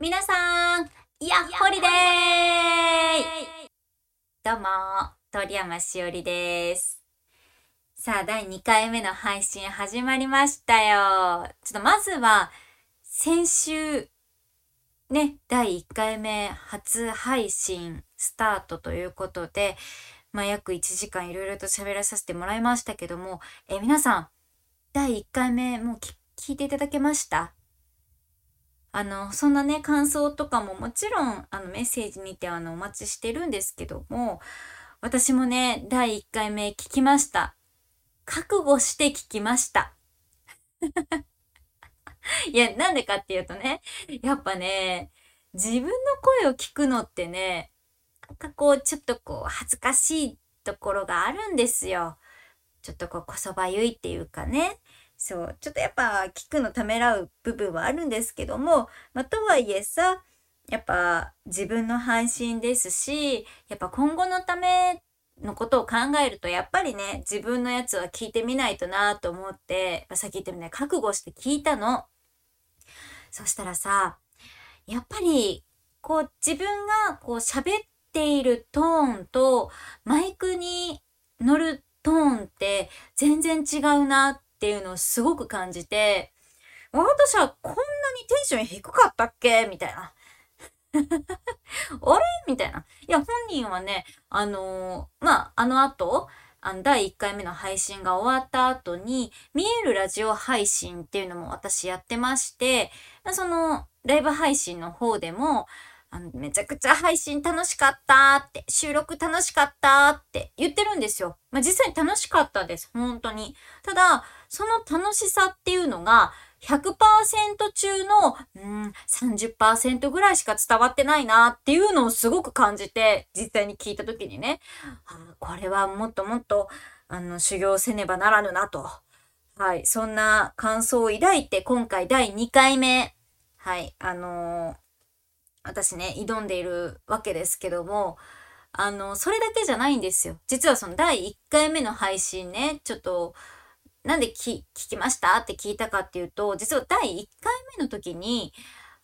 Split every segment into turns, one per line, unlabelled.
皆さん、やっほりでーどうも、鳥山しおりです。さあ、第2回目の配信始まりましたよ。ちょっとまずは、先週、ね、第1回目初配信スタートということで、まあ、約1時間いろいろと喋らさせてもらいましたけども、え、皆さん、第1回目もうき聞いていただけました？あの、そんなね、感想とかももちろん、あの、メッセージにてあの、お待ちしてるんですけども、私もね、第1回目聞きました。覚悟して聞きました。いや、なんでかっていうとね、やっぱね、自分の声を聞くのってね、なんかこう、ちょっとこう、恥ずかしいところがあるんですよ。ちょっとこう、こそばゆいっていうかね。そう、ちょっとやっぱ聞くのためらう部分はあるんですけども、まあ、とはいえさ、やっぱ自分の配信ですし、やっぱ今後のためのことを考えると、やっぱりね、自分のやつは聞いてみないとなと思って、さっき言ったようにね、覚悟して聞いたの。そしたらさ、やっぱり、こう自分がこう喋っているトーンとマイクに乗るトーンって全然違うなっっていうのをすごく感じて、私はこんなにテンション低かったっけ？みたいな。あれ？みたいな。いや、本人はね、あのーまあ、あの後、あの、第1回目の配信が終わった後に、見えるラジオ配信っていうのも私やってまして、その、ライブ配信の方でも、あの、めちゃくちゃ配信楽しかったって、収録楽しかったって言ってるんですよ。まあ、実際に楽しかったです。本当に。ただ、その楽しさっていうのが、100%中の、うん、30%ぐらいしか伝わってないなっていうのをすごく感じて、実際に聞いた時にね、これはもっともっと、あの、修行せねばならぬなと。はい、そんな感想を抱いて、今回第2回目、はい、あのー私ね、挑んでいるわけですけども、あの、それだけじゃないんですよ。実はその第1回目の配信ね、ちょっと、なんで聞きました？って聞いたかっていうと、実は第1回目の時に、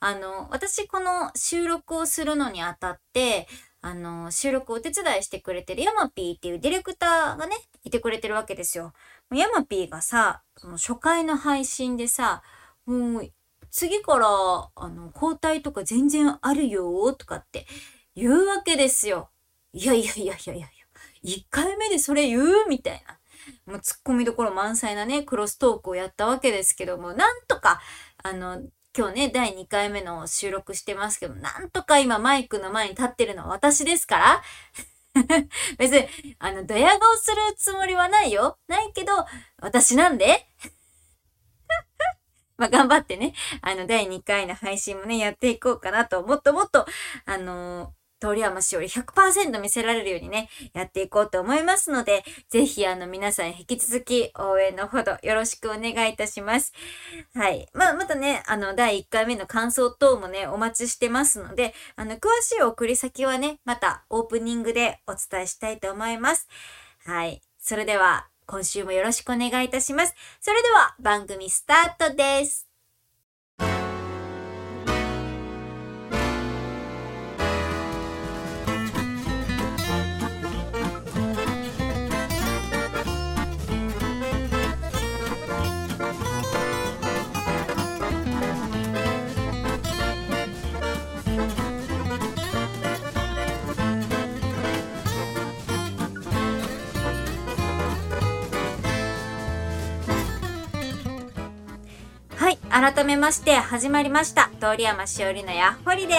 あの、私この収録をするのにあたって、あの、収録をお手伝いしてくれてるヤマピーっていうディレクターがね、いてくれてるわけですよ。ヤマピーがさ、初回の配信でさ、もう、次から、あの、交代とか全然あるよとかって言うわけですよ。いやいやいやいやいやいや、1回目でそれ言う？みたいな。もう突っ込みどころ満載なね、クロストークをやったわけですけども、なんとか、あの、今日ね、第2回目の収録してますけど、なんとか今マイクの前に立ってるのは私ですから。別に、あの、ドヤ顔するつもりはないよ。ないけど、私なんで。まあ、頑張ってね、あの、第2回の配信もね、やっていこうかなと、もっともっと、あの通山しおり100%見せられるようにね、やっていこうと思いますので、ぜひあの皆さん引き続き応援のほどよろしくお願いいたします。はい。まあ、またね、あの、第1回目の感想等もね、お待ちしてますので、あの、詳しい送り先はね、またオープニングでお伝えしたいと思います。はい。それでは、今週もよろしくお願いいたします。それでは、番組スタートです。改めまして、始まりました。通山しおりのやっほりで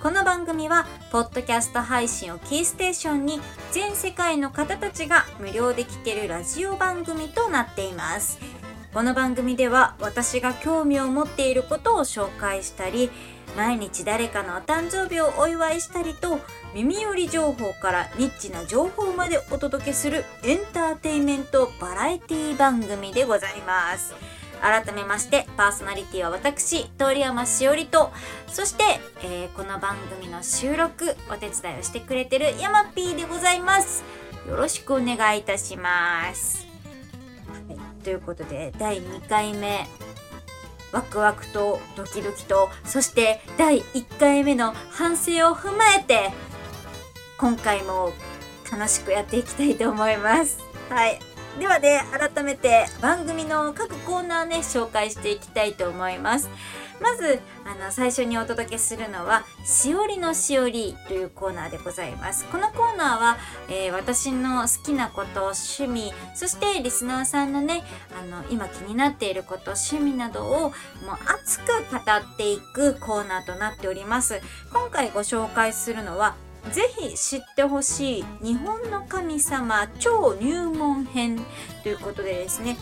この番組は、ポッドキャスト配信をキーステーションに、全世界の方たちが無料で聴けるラジオ番組となっています。この番組では、私が興味を持っていることを紹介したり、毎日誰かのお誕生日をお祝いしたりと、耳寄り情報からニッチな情報までお届けするエンターテインメントバラエティ番組でございます。改めましてパーソナリティは私通山しおりとそして、えーこの番組の収録お手伝いをしてくれてるヤマピーでございますよろしくお願いいたします、はい、ということで第2回目ワクワクとドキドキと、そして第1回目の反省を踏まえて、今回も楽しくやっていきたいと思います。はい。ではね、改めて番組の各コーナーね、紹介していきたいと思います。まず、あの、最初にお届けするのは、しおりのしおりというコーナーでございます。このコーナーは、えー、私の好きなこと、趣味、そしてリスナーさんのね、あの、今気になっていること、趣味などをもう熱く語っていくコーナーとなっております。今回ご紹介するのは、ぜひ知ってほしい日本の神様超入門編ということでですね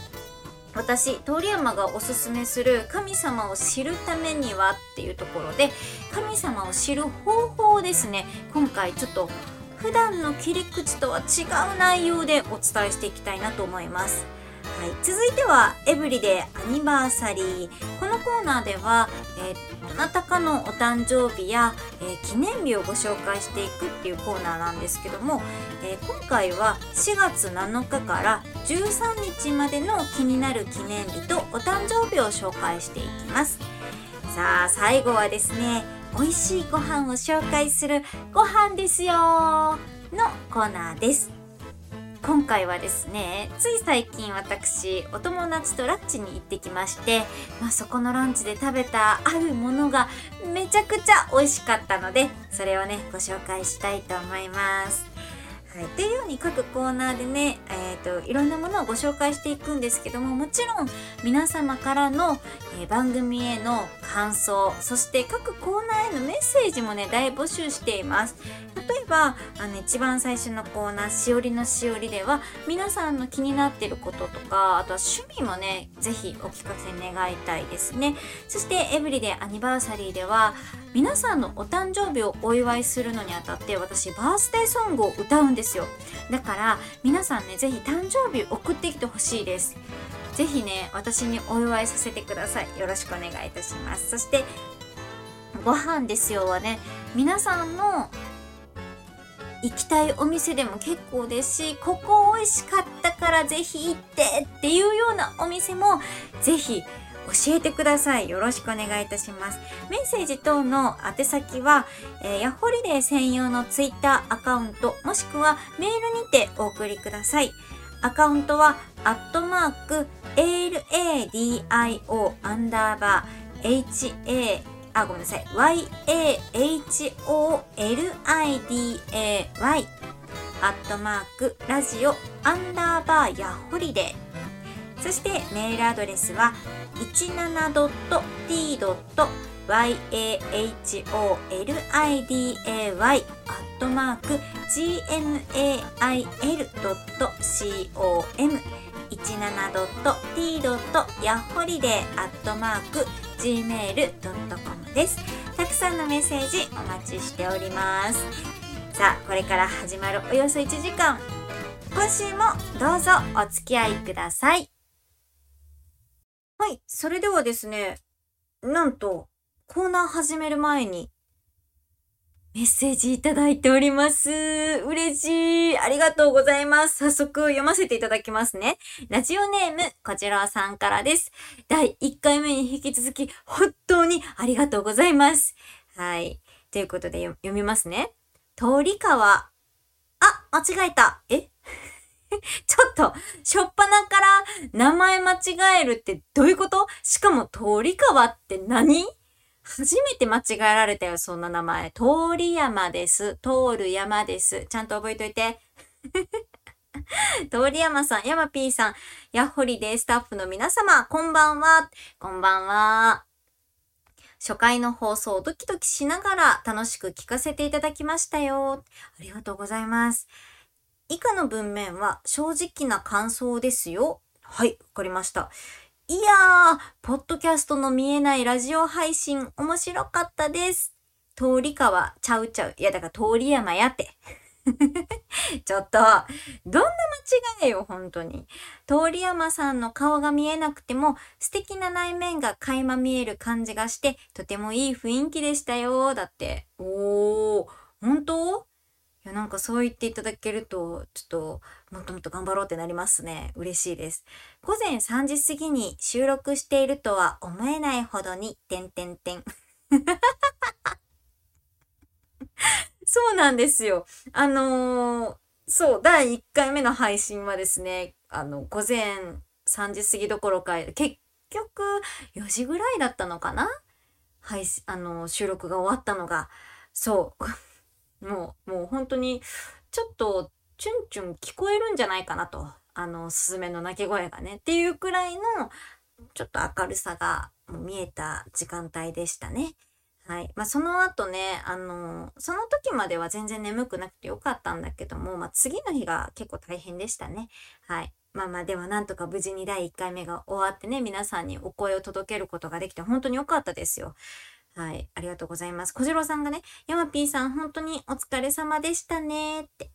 私通山がおすすめする神様を知るためにはっていうところで神様を知る方法をですね今回ちょっと普段の切り口とは違う内容でお伝えしていきたいなと思います。はい、続いてはエブリデアニバーサリー。このコーナーでは、えー、どなたかのお誕生日や、えー、記念日をご紹介していくっていうコーナーなんですけども、えー、今回は4月7日から13日までの気になる記念日とお誕生日を紹介していきます。さあ最後はですね美味しいご飯を紹介するご飯ですよのコーナーです。今回はですねつい最近私お友達とランチに行ってきまして、まあ、そこのランチで食べたあるものがめちゃくちゃ美味しかったのでそれをねご紹介したいと思います。はい、というように各コーナーでね、えーと、いろんなものをご紹介していくんですけどももちろん皆様からの、えー、番組への感想そして各コーナーへのメッセージもね大募集しています。例えばあの一番最初のコーナー「しおりのしおり」では皆さんの気になってることとかあとは趣味もね是非お聞かせ願いたいですね。そして「エブリデイアニバーサリー」では皆さんのお誕生日をお祝いするのにあたって私バースデーソングを歌うんですですよ。だから皆さんね是非誕生日送ってきてほしいです。ぜひね私にお祝いさせてください。よろしくお願いいたします。そしてご飯ですよはね皆さんの行きたいお店でも結構ですしここ美味しかったからぜひ行ってっていうようなお店もぜひ教えてください。よろしくお願いいたします。メッセージ等の宛先は、えー、ヤッホリデー専用のツイッターアカウント、もしくはメールにてお送りください。アカウントは、アットマーク、LADIO アンダーバー HA あ、ごめんなさい。YAHOLIDAY アットマークラジオアンダーバーヤホリデーそしてメールアドレスは 17.t.yaholliday アットマーク gmail.com 17.t.yaholiday.gmail.com です。たくさんのメッセージお待ちしております。さあ、これから始まるおよそ1時間。今週もどうぞお付き合いください。はい、それではですね、なんと、コーナー始める前に、メッセージいただいております。嬉しい。ありがとうございます。早速読ませていただきますね。ラジオネーム、こちらさんからです。第1回目に引き続き、本当にありがとうございます。はい。ということで読みますね。通り川。あ、間違えた。え？ちょっと、しょっぱなから名前間違えるってどういうこと？しかも通り川って何？初めて間違えられたよ、そんな名前。通り山です。通る山です。ちゃんと覚えといて。通り山さん、山 P さん、ヤッホリデースタッフの皆様、こんばんは。こんばんは。初回の放送をドキドキしながら楽しく聞かせていただきましたよ。ありがとうございます。以下の文面は正直な感想ですよ。はい、わかりました。いやー、ポッドキャストの見えないラジオ配信面白かったです。通り川ちゃうちゃう。いや、だから通り山やって。ちょっと、どんな間違いよ、本当に。通り山さんの顔が見えなくても、素敵な内面が垣間見える感じがして、とてもいい雰囲気でしたよ。だって。おー、本当？いや、なんかそう言っていただけると、ちょっと、もっともっと頑張ろうってなりますね。嬉しいです。午前3時過ぎに収録しているとは思えないほどに、てんてんてん。そうなんですよ。あのー、そう、第1回目の配信はですね、あの、午前3時過ぎどころか、結局4時ぐらいだったのかな？はい、あの、収録が終わったのが、そう、もう、もう本当に、ちょっと、チュンチュン聞こえるんじゃないかなと。あの、スズメの鳴き声がね。っていうくらいの、ちょっと明るさが見えた時間帯でしたね。はい。まあ、その後ね、あの、その時までは全然眠くなくてよかったんだけども、まあ、次の日が結構大変でしたね。はい。まあまあ、ではなんとか無事に第1回目が終わってね、皆さんにお声を届けることができて本当に良かったですよ。はい。ありがとうございます。小次郎さんがね、ヤマピーさん本当にお疲れ様でしたねって。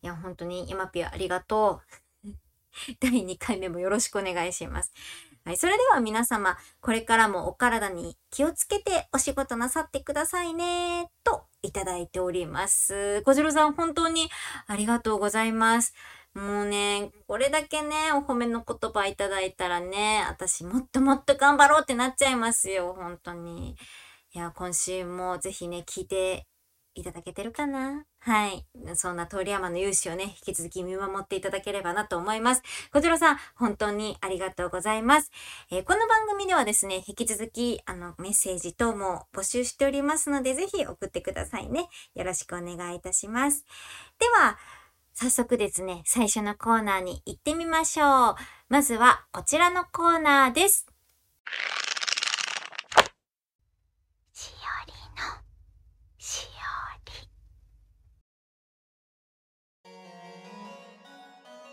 いや、本当にヤマピーありがとう。第2回目もよろしくお願いします。はい。それでは皆様、これからもお体に気をつけてお仕事なさってくださいね、といただいております。小次郎さん、本当にありがとうございます。もうね、これだけね、お褒めの言葉いただいたらね、私もっともっと頑張ろうってなっちゃいますよ、本当に。いや、今週もぜひね、聞いていただけてるかな？はい。そんな通山の勇姿をね、引き続き見守っていただければなと思います。こちらさん、本当にありがとうございます。えー、この番組ではですね、引き続き、あの、メッセージ等も募集しておりますので、ぜひ送ってくださいね。よろしくお願いいたします。では、早速ですね、最初のコーナーに行ってみましょう。まずは、こちらのコーナーです。しおりのしおり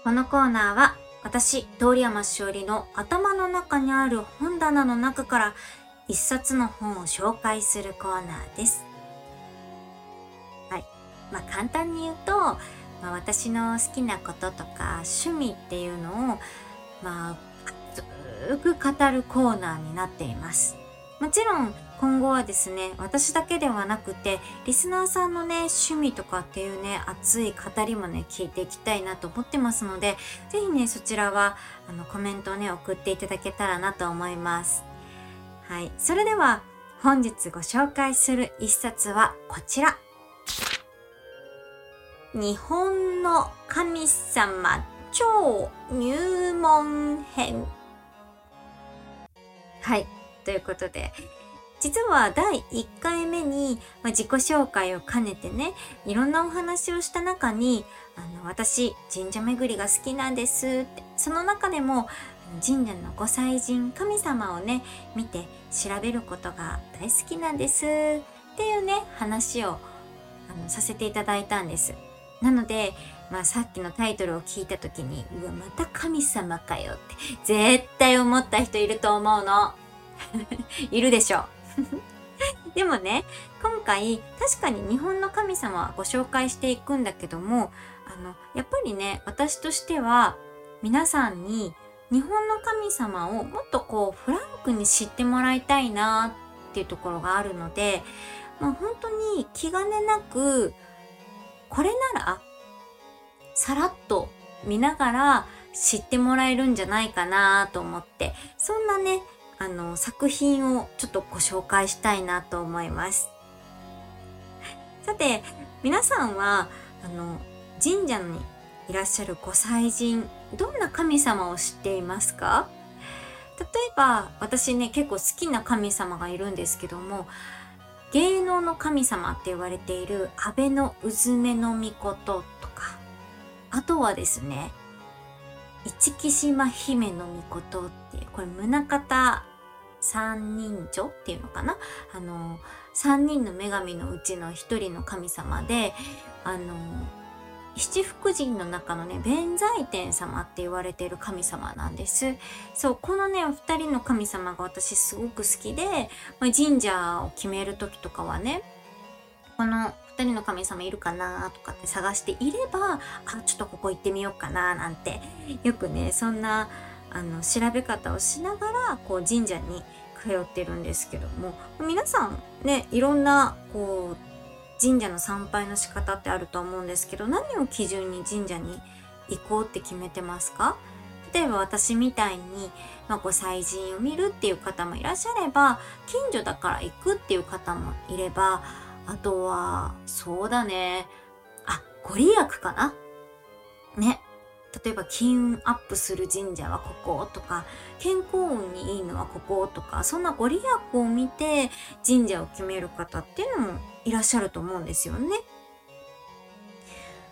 このコーナーは私、通山しおりの頭の中にある本棚の中から一冊の本を紹介するコーナーです。はい。まあ簡単に言うと、まあ、私の好きなこととか趣味っていうのを、まあ、熱く語るコーナーになっています。もちろん今後はですね、私だけではなくて、リスナーさんのね、趣味とかっていうね、熱い語りもね、聞いていきたいなと思ってますので、ぜひね、そちらは、あの、コメントをね、送っていただけたらなと思います。はい。それでは、本日ご紹介する一冊はこちら。日本の神様超入門編。はい。ということで、実は第1回目に、まあ、自己紹介を兼ねてね、いろんなお話をした中に、あの、私、神社巡りが好きなんですって、その中でも、神社のご祭神、神様をね、見て調べることが大好きなんですっていうね、話をあのさせていただいたんです。なので、まあさっきのタイトルを聞いた時に、うわ、また神様かよって、絶対思った人いると思うの。いるでしょ。でもね、今回確かに日本の神様はご紹介していくんだけども、あの、やっぱりね、私としては皆さんに日本の神様をもっとこうフランクに知ってもらいたいなっていうところがあるので、まあ、本当に気兼ねなく、これならさらっと見ながら知ってもらえるんじゃないかなと思って、そんなね、あの、作品をちょっとご紹介したいなと思います。さて、皆さんは、あの、神社にいらっしゃるご祭神、どんな神様を知っていますか？例えば、私ね、結構好きな神様がいるんですけども、芸能の神様って言われている安倍のうずめの御事とか、あとはですね、市木島姫の御事っていう、これ宗方三人女っていうのかな？あの、三人の女神のうちの一人の神様で、あの、七福神の中のね、弁財天様って言われている神様なんです。そう、このね、お二人の神様が私すごく好きで、まあ、神社を決める時とかはね、この二人の神様いるかなとかって探していれば、あ、ちょっとここ行ってみようかななんて、よくね、そんな、あの調べ方をしながらこう神社に通ってるんですけども皆さんねいろんなこう神社の参拝の仕方ってあると思うんですけど何を基準に神社に行こうって決めてますか？例えば私みたいに、まあ、ご祭神を見るっていう方もいらっしゃれば近所だから行くっていう方もいればあとはそうだね。あご利益かな？ね。例えば金運アップする神社はこことか健康運にいいのはこことかそんなご利益を見て神社を決める方っていうのもいらっしゃると思うんですよね。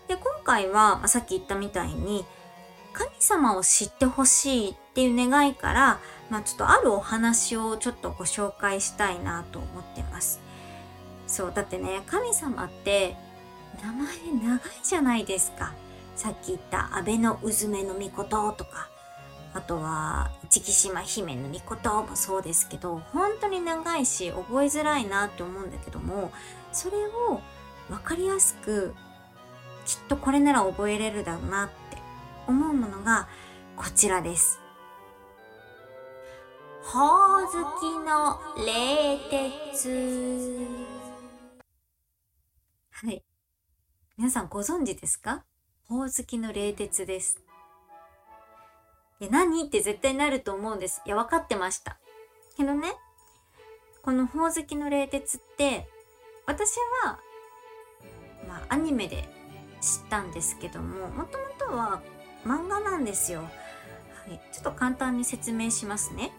で今回は、まあ、さっき言ったみたいに神様を知ってほしいっていう願いから、まあ、ちょっとあるお話をちょっとご紹介したいなと思ってます。そうだってね神様って名前長いじゃないですか。さっき言った安倍のうずめの御事とか、あとは市木島姫の御事もそうですけど、本当に長いし覚えづらいなって思うんだけども、それを分かりやすく、きっとこれなら覚えれるだろうなって思うものがこちらです。ほおずきの冷徹。はい。皆さんご存知ですか？ほおずきの冷徹です。いや、何って絶対なると思うんです。いや、分かってました。けどね、このほおずきの冷徹って、私は、まあ、アニメで知ったんですけども、もともとは漫画なんですよ。はい。ちょっと簡単に説明しますね。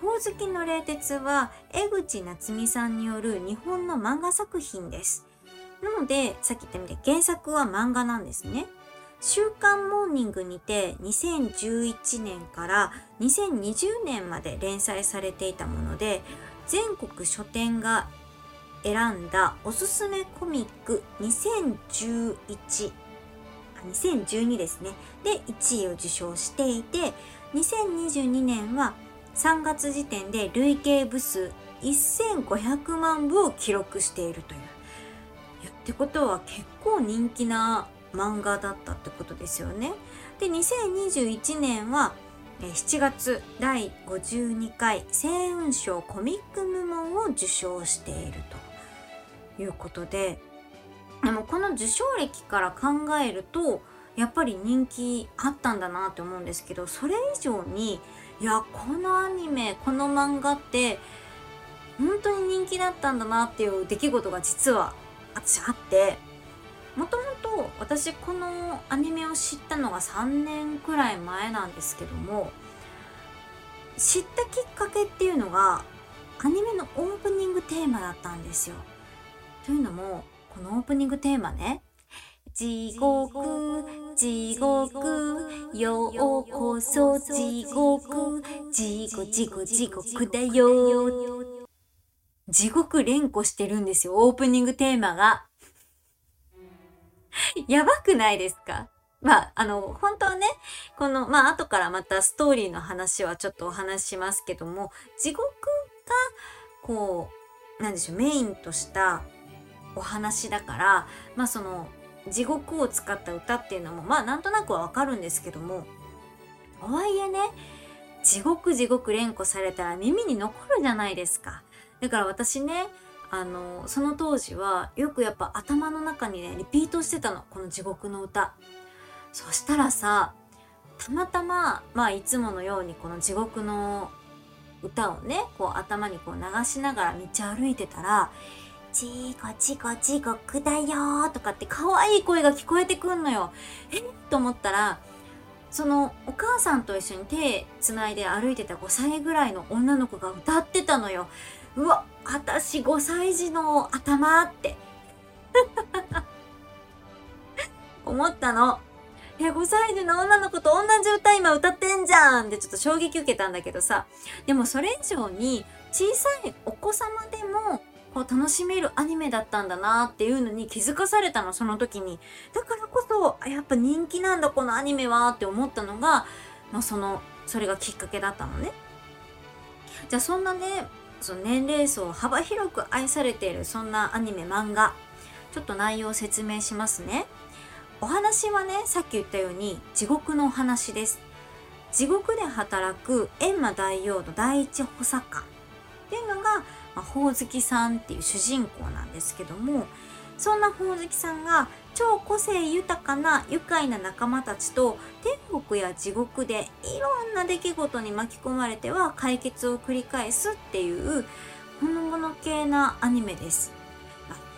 ほおずきの冷徹は、江口夏美さんによる日本の漫画作品です。なので、さっき言ったみたい原作は漫画なんですね。週刊モーニングにて2011年から2020年まで連載されていたもので、全国書店が選んだおすすめコミック2011、2012ですね。で、1位を受賞していて、2022年は3月時点で累計部数1500万部を記録しているという。ってことは結構人気な漫画だったってことですよね。で2021年は7月第52回星雲賞コミック部門を受賞しているということででもこの受賞歴から考えるとやっぱり人気あったんだなって思うんですけどそれ以上にいやこのアニメこの漫画って本当に人気だったんだなっていう出来事が実は私あってもともと私このアニメを知ったのが3年くらい前なんですけども知ったきっかけっていうのがアニメのオープニングテーマだったんですよ。というのもこのオープニングテーマね地獄、地獄、ようこそ地獄、地獄、地獄、地獄だよ。地獄連呼してるんですよ、オープニングテーマが。やばくないですか？まあ、あの、本当はね、この、まあ、後からまたストーリーの話はちょっとお話ししますけども、地獄が、こう、なんでしょう、メインとしたお話だから、まあ、その、地獄を使った歌っていうのも、まあ、なんとなくはわかるんですけども、とはいえね、地獄地獄連呼されたら耳に残るじゃないですか。だから私ねあのその当時はよくやっぱ頭の中にねリピートしてたのこの地獄の歌そしたらさたまたままあいつものようにこの地獄の歌をねこう頭にこう流しながら道歩いてたら「ちこちこ地獄だよ」とかって可愛い声が聞こえてくんのよ。えっと思ったらそのお母さんと一緒に手つないで歩いてた5歳ぐらいの女の子が歌ってたのよ。うわ、私5歳児の頭って思ったの。え、5歳児の女の子と同じ歌今歌ってんじゃんってちょっと衝撃受けたんだけどさ。でもそれ以上に小さいお子様でもこう楽しめるアニメだったんだなっていうのに気づかされたの、その時に。だからこそ、やっぱ人気なんだこのアニメはって思ったのが、まあその、それがきっかけだったのね。じゃあそんなね、その年齢層幅広く愛されているそんなアニメ漫画ちょっと内容を説明しますねお話はねさっき言ったように地獄のお話です地獄で働く閻魔大王の第一補佐官っていうのが、まあ、ほおずきさんっていう主人公なんですけどもそんなほおずきさんが超個性豊かな愉快な仲間たちと天国や地獄でいろんな出来事に巻き込まれては解決を繰り返すっていうほのぼの系なアニメです。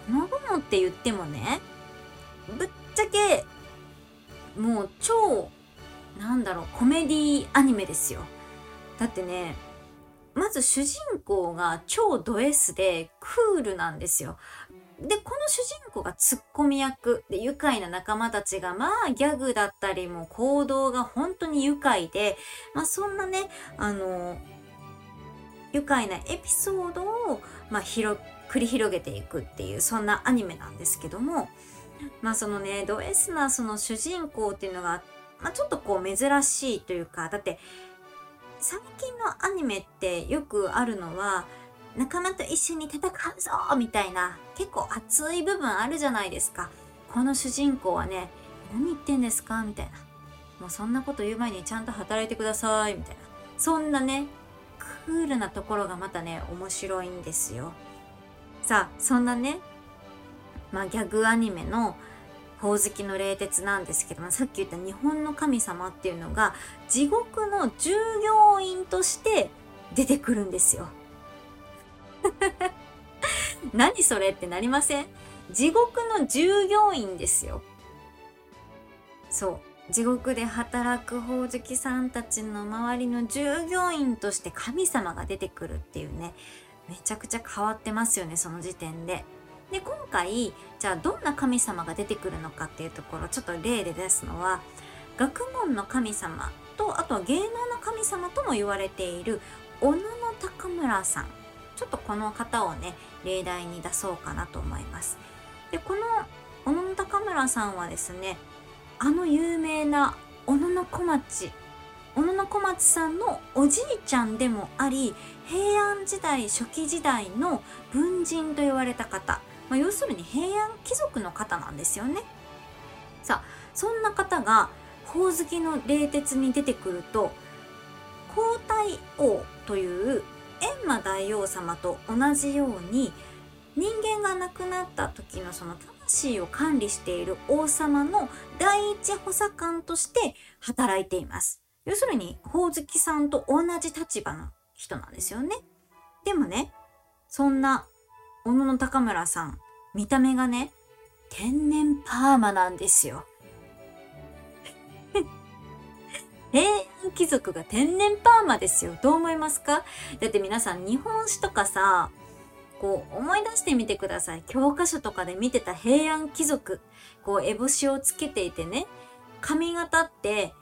ほのぼのって言ってもねぶっちゃけもう超なんだろうコメディアニメですよ。だってねまず主人公が超ド S でクールなんですよ。で、この主人公がツッコミ役で愉快な仲間たちがまあギャグだったりも行動が本当に愉快で、まあそんなね、あの、愉快なエピソードを、まあ、広、繰り広げていくっていうそんなアニメなんですけども、まあそのね、ド S なその主人公っていうのが、まあちょっとこう珍しいというか、だって最近のアニメってよくあるのは、仲間と一緒に戦うぞみたいな結構熱い部分あるじゃないですか。この主人公はね、何言ってんですか？みたいな。もうそんなこと言う前にちゃんと働いてくださいみたいな。そんなね、クールなところがまたね、面白いんですよ。さあ、そんなね、まあギャグアニメのほおずきの冷徹なんですけども、さっき言った日本の神様っていうのが地獄の従業員として出てくるんですよ。何それってなりません？地獄の従業員ですよ。そう。地獄で働くほおずきさんたちの周りの従業員として神様が出てくるっていうね、めちゃくちゃ変わってますよね、その時点で。で、今回、じゃあどんな神様が出てくるのかっていうところ、ちょっと例で出すのは、学問の神様と、あとは芸能の神様とも言われている、小野の高村さん。ちょっとこの方をね、例題に出そうかなと思います。で、この小野高村さんはですね、あの有名な小野小町、小野小町さんのおじいちゃんでもあり、平安時代初期時代の文人と言われた方、まあ、要するに平安貴族の方なんですよね。さあ、そんな方が、ほおずきの冷徹に出てくると、皇太后という閻魔大王様と同じように人間が亡くなった時のその魂を管理している王様の第一補佐官として働いています。要するに、ほおずきさんと同じ立場の人なんですよね。でもね、そんな小野の高村さん、見た目がね、天然パーマなんですよ。平安貴族が天然パーマですよ。どう思いますか？だって皆さん日本史とかさ、こう思い出してみてください。教科書とかで見てた平安貴族、こう烏帽子をつけていてね、髪型って、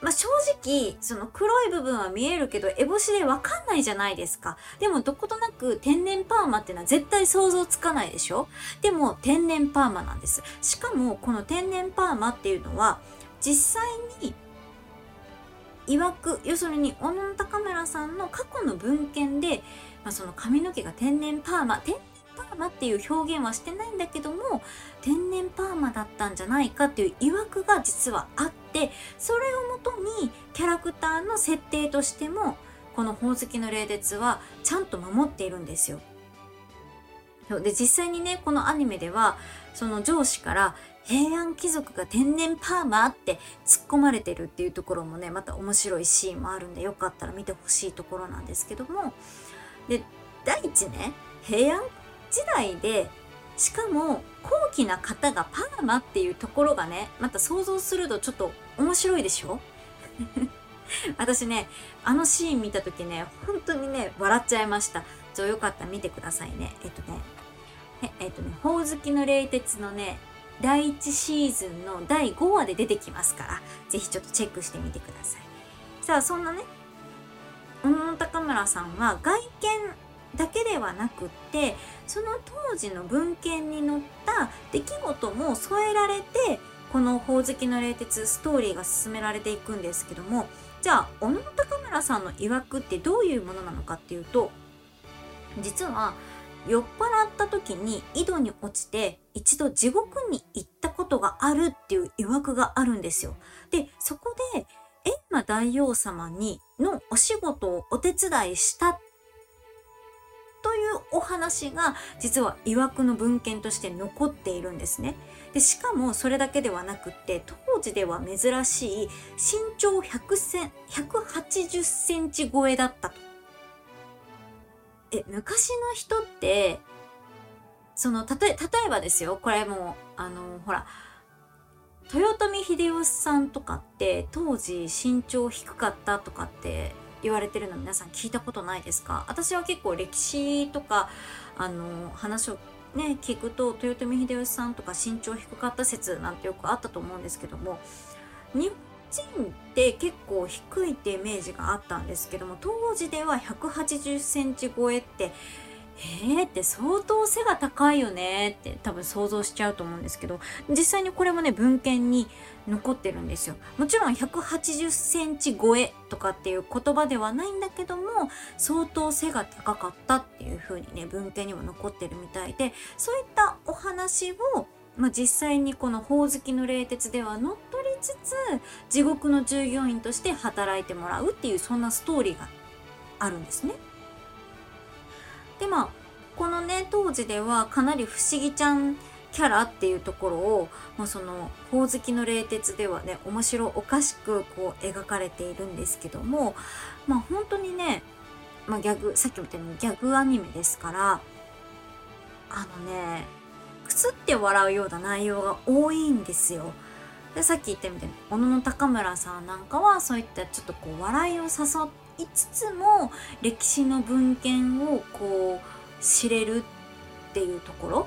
まあ、正直、その黒い部分は見えるけど、烏帽子でわかんないじゃないですか。でもどことなく天然パーマってのは絶対想像つかないでしょ？でも天然パーマなんです。しかもこの天然パーマっていうのは、実際に曰く要するに小野高村さんの過去の文献で、まあ、その髪の毛が天然パーマ天然パーマっていう表現はしてないんだけども天然パーマだったんじゃないかっていう曰くが実はあってそれをもとにキャラクターの設定としてもこの「ほおずきの冷徹」はちゃんと守っているんですよ。で実際にねこのアニメではその上司から平安貴族が天然パーマって突っ込まれてるっていうところもねまた面白いシーンもあるんでよかったら見てほしいところなんですけども。で第一ね平安時代でしかも高貴な方がパーマっていうところがねまた想像するとちょっと面白いでしょ？私ねあのシーン見た時ね本当にね笑っちゃいました。じゃあよかったら見てくださいね。えっとねえっとねほおずきの冷徹のね第1シーズンの第5話で出てきますから、ぜひちょっとチェックしてみてください。さあ、そんなね、小野高村さんは外見だけではなくって、その当時の文献に載った出来事も添えられて、このほおずきの冷徹ストーリーが進められていくんですけども、じゃあ、小野高村さんの曰くってどういうものなのかっていうと、実は、酔っ払った時に井戸に落ちて一度地獄に行ったことがあるっていう曰くがあるんですよ。で、そこで閻魔大王様にのお仕事をお手伝いしたというお話が実は曰くの文献として残っているんですね。でしかもそれだけではなくって当時では珍しい身長100セン180センチ超えだったと。え昔の人ってそのたと例えばですよこれもあのほら豊臣秀吉さんとかって当時身長低かったとかって言われてるの皆さん聞いたことないですか？私は結構歴史とかあの話をね聞くと豊臣秀吉さんとか身長低かった説なんてよくあったと思うんですけども日本人って結構低いってイメージがあったんですけども当時では180センチ超えってえーって相当背が高いよねって多分想像しちゃうと思うんですけど実際にこれもね文献に残ってるんですよ。もちろん180センチ超えとかっていう言葉ではないんだけども相当背が高かったっていう風にね文献にも残ってるみたいでそういったお話をまあ、実際にこのほおずきの冷徹では乗っ取りつつ地獄の従業員として働いてもらうっていうそんなストーリーがあるんですね。でまあこのね当時ではかなり不思議ちゃんキャラっていうところを、まあ、その「ほおずきの冷徹」ではね面白おかしくこう描かれているんですけどもまあ本当にね、まあ、ギャグさっきも言ったようにギャグアニメですからあのねくすって笑うような内容が多いんですよ。でさっき言ったみたいに小野高村さんなんかはそういったちょっとこう笑いを誘いつつも歴史の文献をこう知れるっていうところ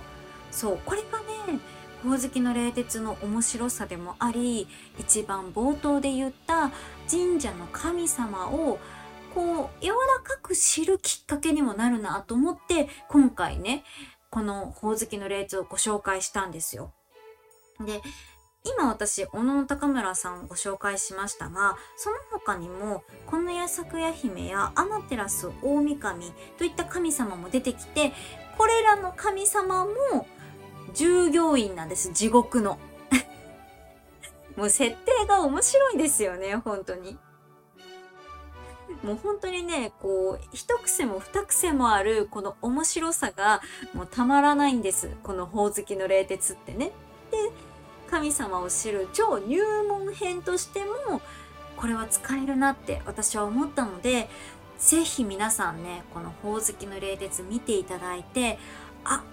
そうこれがねほおずきの冷徹の面白さでもあり一番冒頭で言った神社の神様をこう柔らかく知るきっかけにもなるなと思って今回ねこのほおずきの霊通をご紹介したんですよ。で今私小野高村さんをご紹介しましたがその他にもこのや咲夜姫やアマテラス大神といった神様も出てきてこれらの神様も従業員なんです地獄の もう設定が面白いですよね本当にもう本当にねこう一癖も二癖もあるこの面白さがもうたまらないんですこのほおずきの冷徹ってね。で神様を知る超入門編としてもこれは使えるなって私は思ったので是非皆さんねこのほおずきの冷徹見ていただいてあ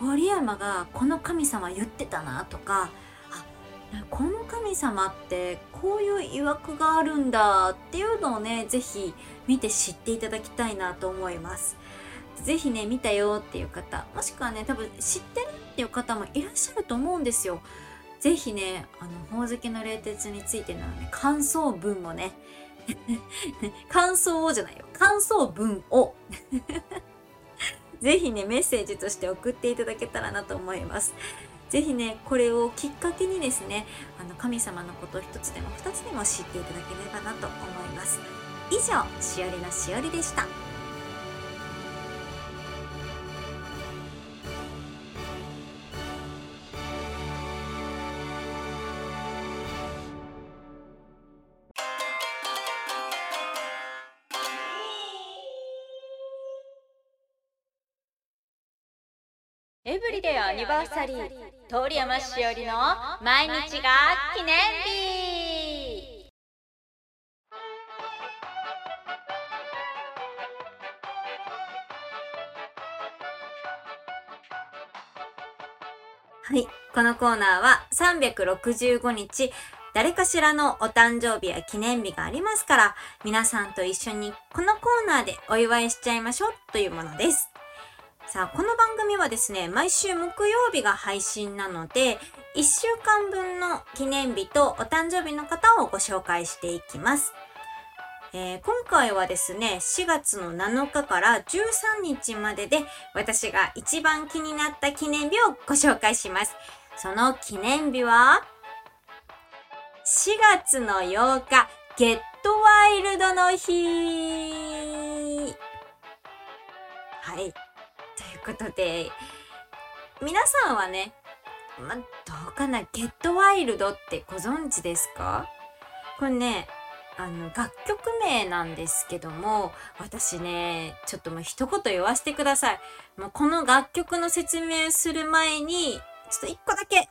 堀山がこの神様言ってたなとかこの神様ってこういう曰くがあるんだっていうのをね是非見て知っていただきたいなと思います。ぜひね見たよっていう方もしくはね多分知ってるっていう方もいらっしゃると思うんですよ。ぜひねあのほおずきの冷徹についてのね感想文をね 感想をじゃないよ感想文を ぜひねメッセージとして送っていただけたらなと思います。ぜひねこれをきっかけにですねあの神様のこと一つでも二つでも知っていただければなと思います。以上しおりのしおりでした。
エブリデイアニバーサリー。通山しおりの毎日が記念日。
はいこのコーナーは365日誰かしらのお誕生日や記念日がありますから皆さんと一緒にこのコーナーでお祝いしちゃいましょうというものです。さあ、この番組はですね、毎週木曜日が配信なので、1週間分の記念日とお誕生日の方をご紹介していきます。えー、今回はですね、4月の7日から13日までで、私が一番気になった記念日をご紹介します。その記念日は、4月の8日、ゲットワイルドの日はい。ことで、皆さんはね、ま、どうかな、ゲットワイルドってご存知ですか？これね、あの楽曲名なんですけども私ねちょっともう一言言わせてください。もうこの楽曲の説明する前にちょっと一個だけ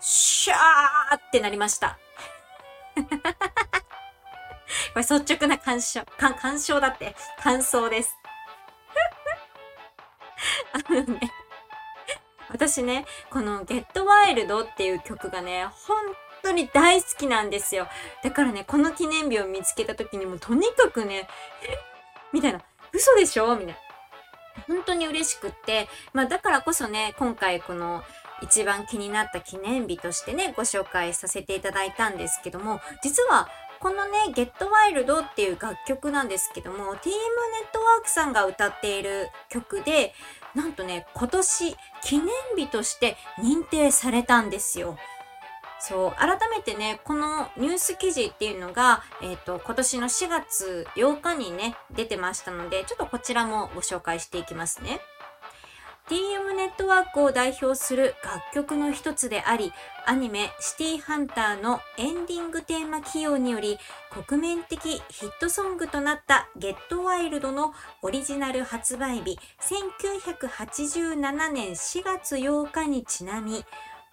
シャーってなりました。これ率直な感想、か感想だって、感想です。あのね、私ね、この Get Wild っていう曲がね、本当に大好きなんですよ。だからね、この記念日を見つけた時にもとにかくね、みたいな、嘘でしょ？みたいな。本当に嬉しくって、まあだからこそね、今回この一番気になった記念日としてね、ご紹介させていただいたんですけども、実はこのね、Get Wild っていう楽曲なんですけども、TM ネットワークさんが歌っている曲で、なんとね、今年記念日として認定されたんですよ。そう、改めてね、このニュース記事っていうのが、えっ、ー、と、今年の4月8日にね、出てましたので、ちょっとこちらもご紹介していきますね。TM ネットワークを代表する楽曲の一つであり、アニメシティハンターのエンディングテーマ起用により国民的ヒットソングとなったゲットワイルドのオリジナル発売日1987年4月8日にちなみ、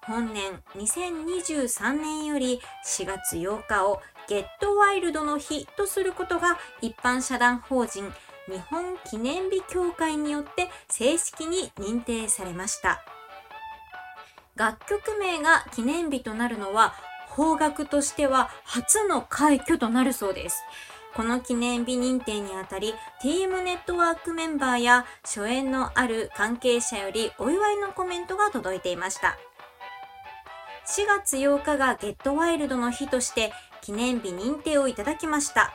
本年2023年より4月8日をゲットワイルドの日とすることが一般社団法人日本記念日協会によって正式に認定されました。楽曲名が記念日となるのは邦楽としては初の快挙となるそうです。この記念日認定にあたり、TM ネットワークメンバーや初演のある関係者よりお祝いのコメントが届いていました。4月8日がゲットワイルドの日として記念日認定をいただきました。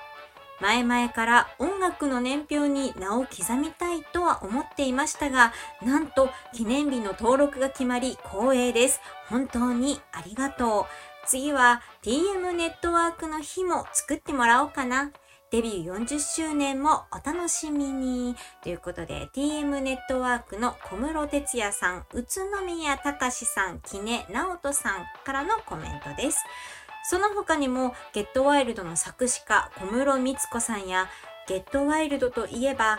前々から音楽の年表に名を刻みたいとは思っていましたが、なんと記念日の登録が決まり光栄です。本当にありがとう。次は TM ネットワークの日も作ってもらおうかな。デビュー40周年もお楽しみに。ということで、TM ネットワークの小室哲也さん、宇都宮隆さん、木根直人さんからのコメントです。その他にも、ゲットワイルドの作詞家、小室光子さんや、ゲットワイルドといえば、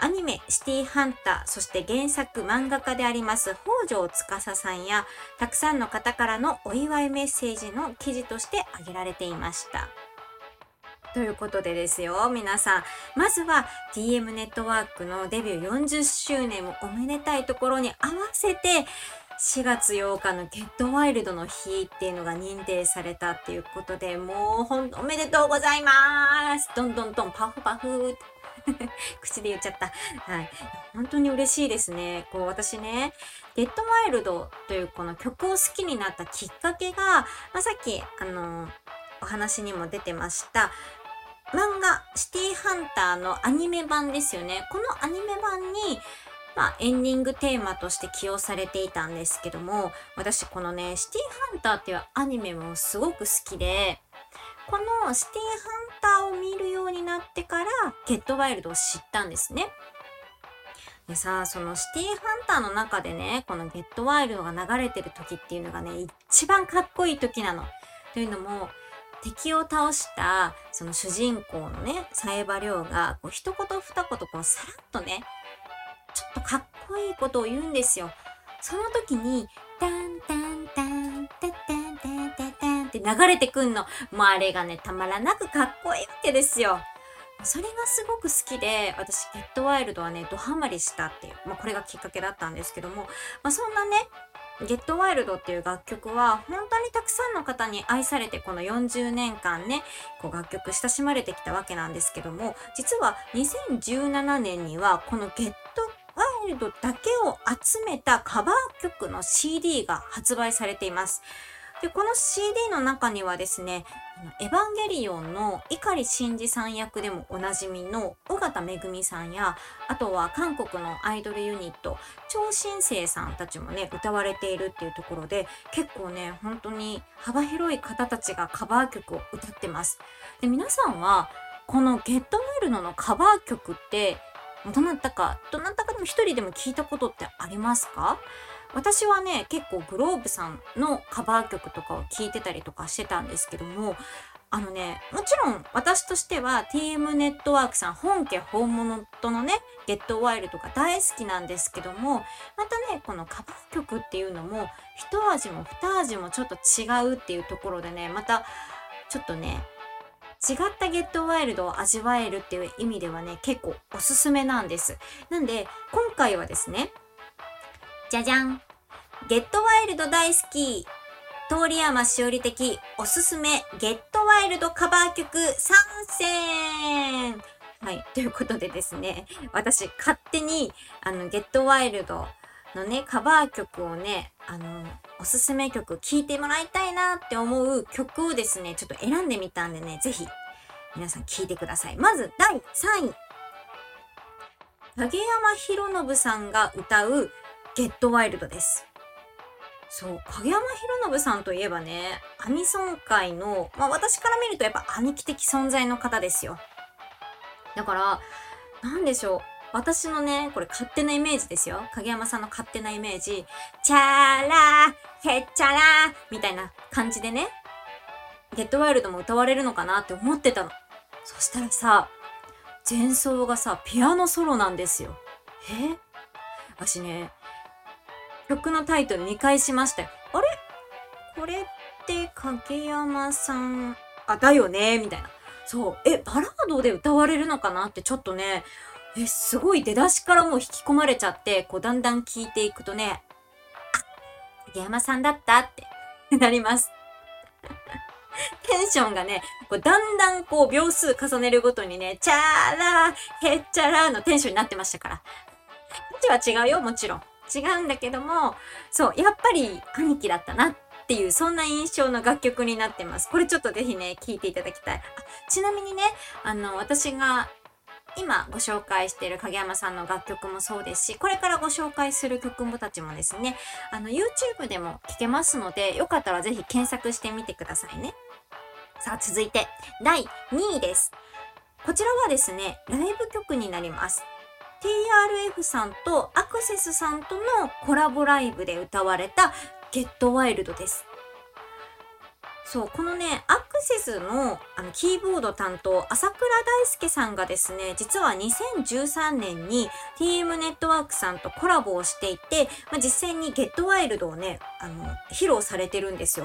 アニメシティハンター、そして原作漫画家であります北条司さんや、たくさんの方からのお祝いメッセージの記事として挙げられていました。ということでですよ、皆さん。まずは TM ネットワークのデビュー40周年もおめでたいところに合わせて、4月8日のゲットワイルドの日っていうのが認定されたっていうことで、もうほんおめでとうございますどんどんどんパフパフ 口で言っちゃった。はい。本当に嬉しいですね。こう私ね、ゲットワイルドというこの曲を好きになったきっかけが、まあ、さっき、あの、お話にも出てました、漫画、シティハンターのアニメ版ですよね。このアニメ版に、まあ、エンディングテーマとして起用されていたんですけども、私このね、シティーハンターっていうアニメもすごく好きで、このシティーハンターを見るようになってから、ゲットワイルドを知ったんですね。でさ、そのシティーハンターの中でね、このゲットワイルドが流れてる時っていうのがね、一番かっこいい時なの。というのも、敵を倒したその主人公のね、サエバリョウが、こう一言二言こうさらっとね、ちょっとかっこいいことを言うんですよ。その時に、タンタンタン、タタンタンタタンって流れてくんの。もうあれがね、たまらなくかっこいいわけですよ。それがすごく好きで、私、ゲットワイルドはね、ドハマりしたっていう、まあ、これがきっかけだったんですけども、まあ、そんなね、ゲットワイルドっていう楽曲は本当にたくさんの方に愛されてこの40年間ね、こう楽曲親しまれてきたわけなんですけども、実は2017年にはこのゲットイルドだけを集めたカバー曲の CD が発売されています。で、この CD の中にはですね、エヴァンゲリオンの碇シンジさん役でもおなじみの尾形めぐみさんや、あとは韓国のアイドルユニット、超新星さんたちもね、歌われているっていうところで、結構ね、本当に幅広い方たちがカバー曲を歌ってます。で、皆さんは、このゲットワイルドのカバー曲って、どなたか、どなたかでも一人でも聞いたことってありますか？私はね、結構グローブさんのカバー曲とかを聴いてたりとかしてたんですけども、あのね、もちろん私としては TM ネットワークさん本家本物とのね、ゲットワイルドが大好きなんですけども、またね、このカバー曲っていうのも一味も二味もちょっと違うっていうところでね、またちょっとね、違ったゲットワイルドを味わえるっていう意味ではね、結構おすすめなんです。なんで、今回はですね、じゃじゃんゲットワイルド大好き通山しおり的おすすめゲットワイルドカバー曲参戦はい。ということでですね、私勝手にあのゲットワイルドのね、カバー曲をね、あの、おすすめ曲聴いてもらいたいなって思う曲をですね、ちょっと選んでみたんでね、ぜひ皆さん聴いてください。まず第3位。影山博信さんが歌うゲットワイルドです。そう、影山博信さんといえばね、アニソン界の、まあ私から見るとやっぱ兄貴的存在の方ですよ。だから、なんでしょう。私のね、これ勝手なイメージですよ。影山さんの勝手なイメージ。チャーラー、ヘッチャラー、みたいな感じでね、ゲットワイルドも歌われるのかなって思ってたの。そしたらさ、前奏がさ、ピアノソロなんですよ。え？私ね、曲のタイトル2回しましたよ。あれ？これって影山さん、あ、だよねみたいな。そう。え、バラードで歌われるのかなってちょっとね、え、すごい出だしからもう引き込まれちゃって、こうだんだん聞いていくとね、あ、影山さんだったって なります。テンションがね、こうだんだんこう秒数重ねるごとにね、チャーラー、ヘッチャラーのテンションになってましたから。こっちは違うよ、もちろん。違うんだけども、そう、やっぱり兄貴だったなっていう、そんな印象の楽曲になってます。これちょっとぜひね、聴いていただきたい。あちなみにね、あの、私が今ご紹介している影山さんの楽曲もそうですし、これからご紹介する曲もたちもですね、あの YouTube でも聴けますので、よかったらぜひ検索してみてくださいね。さあ続いて、第2位です。こちらはですね、ライブ曲になります。TRF さんとアクセスさんとのコラボライブで歌われたゲットワイルドです。そう、このね、アクセスのあのキーボード担当、朝倉大輔さんがですね、実は2013年に TM ネットワークさんとコラボをしていて、まあ、実際にゲットワイルドをね、あの、披露されてるんですよ。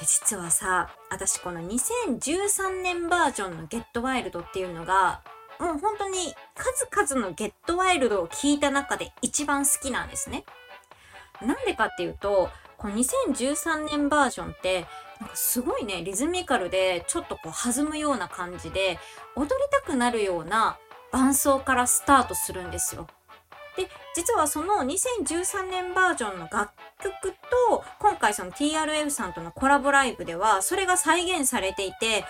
で、実はさ、私この2013年バージョンのゲットワイルドっていうのが、もう本当に数々のゲットワイルドを聞いた中で一番好きなんですね。なんでかっていうと、この2013年バージョンって、すごいね、リズミカルで、ちょっとこう弾むような感じで、踊りたくなるような伴奏からスタートするんですよ。で、実はその2013年バージョンの楽曲と、今回その TRF さんとのコラボライブでは、それが再現されていて、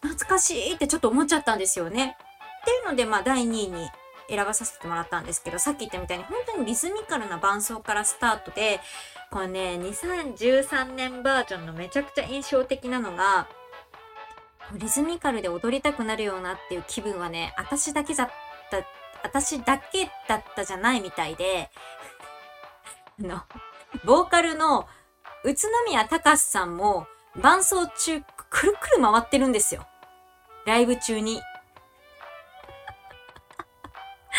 懐かしいってちょっと思っちゃったんですよね。っていうので、まあ、第2位に選ばさせてもらったんですけど、さっき言ったみたいに本当にリズミカルな伴奏からスタートで、これね、2013年バージョンのめちゃくちゃ印象的なのが、リズミカルで踊りたくなるようなっていう気分はね、私だけだった、私だけだったじゃないみたいで、あの、ボーカルの宇都宮隆さんも伴奏中くるくる回ってるんですよ。ライブ中に。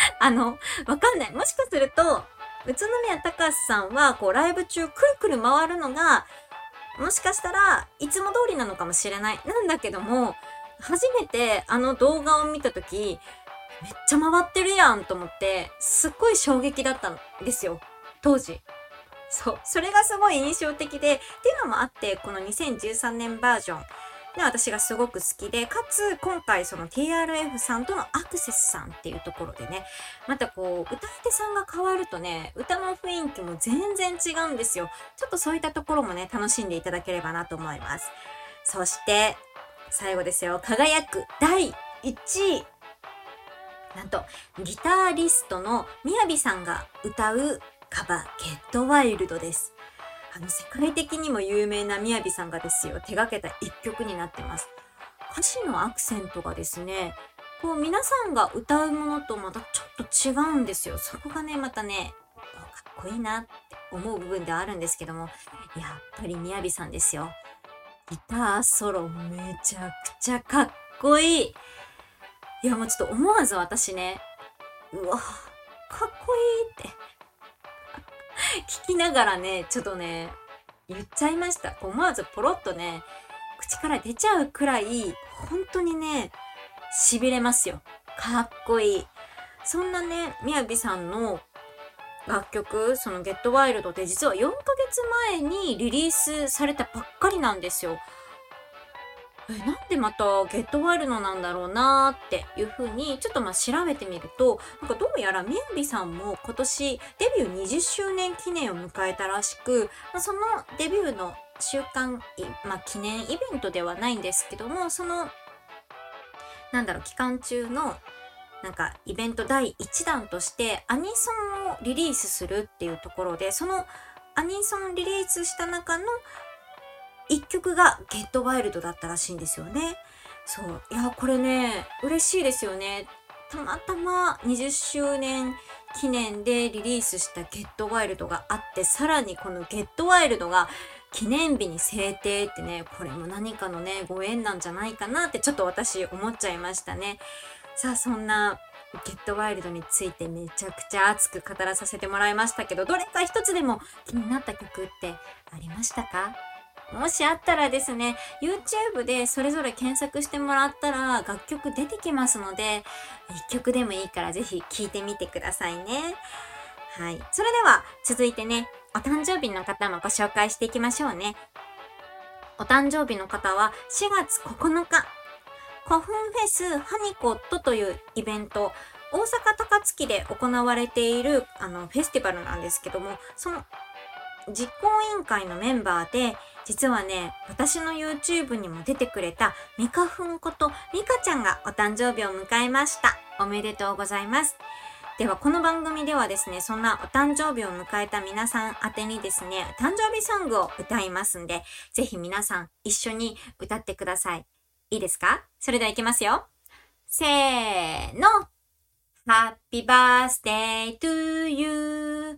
あの、わかんない。もしかすると、宇都宮隆さんは、こう、ライブ中くるくる回るのが、もしかしたらいつも通りなのかもしれない。なんだけども、初めてあの動画を見たとき、めっちゃ回ってるやんと思って、すっごい衝撃だったんですよ。当時。そう。それがすごい印象的で、っていうのもあって、この2013年バージョンで、私がすごく好きで、かつ、今回その TRF さんとのアクセスさんっていうところでね、またこう、歌い手さんが変わるとね、歌の雰囲気も全然違うんですよ。ちょっとそういったところもね、楽しんでいただければなと思います。そして、最後ですよ、輝く第1位。なんと、ギタリストのみやびさんが歌うカバー、ゲットワイルドです。あの、世界的にも有名なみやびさんがですよ、手掛けた一曲になってます。歌詞のアクセントがですね、こう皆さんが歌うものとまたちょっと違うんですよ。そこがね、またね、かっこいいなって思う部分ではあるんですけども、やっぱりみやびさんですよ。ギターソロめちゃくちゃかっこいい。いやもうちょっと思わず私ね、うわ、かっこいいって聞きながらね、ちょっとね、言っちゃいました。思わずポロッとね、口から出ちゃうくらい、本当にね、痺れますよ。かっこいい。そんなね、みやびさんの楽曲、そのゲットワイルドって実は4ヶ月前にリリースされたばっかりなんですよ。え、なんでまたゲットワイルドなんだろうなーっていう風にちょっとまあ調べてみると、なんかどうやらみやびさんも今年デビュー20周年記念を迎えたらしく、そのデビューの週間、まあ、記念イベントではないんですけども、その、なんだろう、期間中のなんかイベント第1弾としてアニソンをリリースするっていうところで、そのアニソンリリースした中の1曲がゲットワイルドだったらしいんですよね。そう。いや、これね、嬉しいですよね。たまたま20周年記念でリリースしたゲットワイルドがあって、さらにこのゲットワイルドが記念日に制定ってね、これも何かのね、ご縁なんじゃないかなってちょっと私思っちゃいましたね。さあそんなゲットワイルドについてめちゃくちゃ熱く語らさせてもらいましたけどどれか一つでも気になった曲ってありましたか？もしあったらですね YouTube でそれぞれ検索してもらったら楽曲出てきますので1曲でもいいからぜひ聴いてみてくださいね。はい。それでは続いてねお誕生日の方もご紹介していきましょうね。お誕生日の方は4月9日。花粉フェスハニコットというイベント、大阪高槻で行われているあのフェスティバルなんですけども、その実行委員会のメンバーで、実はね、私の YouTube にも出てくれたミカフンことミカちゃんがお誕生日を迎えました。おめでとうございます。では、この番組ではですね、そんなお誕生日を迎えた皆さん宛てにですね、誕生日ソングを歌いますんで、ぜひ皆さん一緒に歌ってください。いいですか？それではいきますよ。せーの。Happy birthday to you.Happy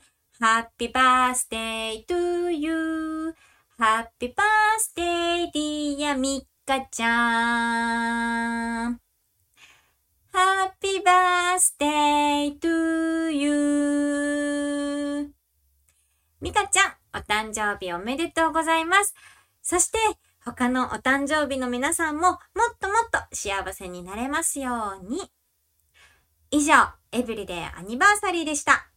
birthday to you you.Happy birthday dear みかちゃん。Happy birthday to you. みかちゃん、お誕生日おめでとうございます。そして、他のお誕生日の皆さんももっともっと幸せになれますように。以上、エブリデイアニバーサリーでした。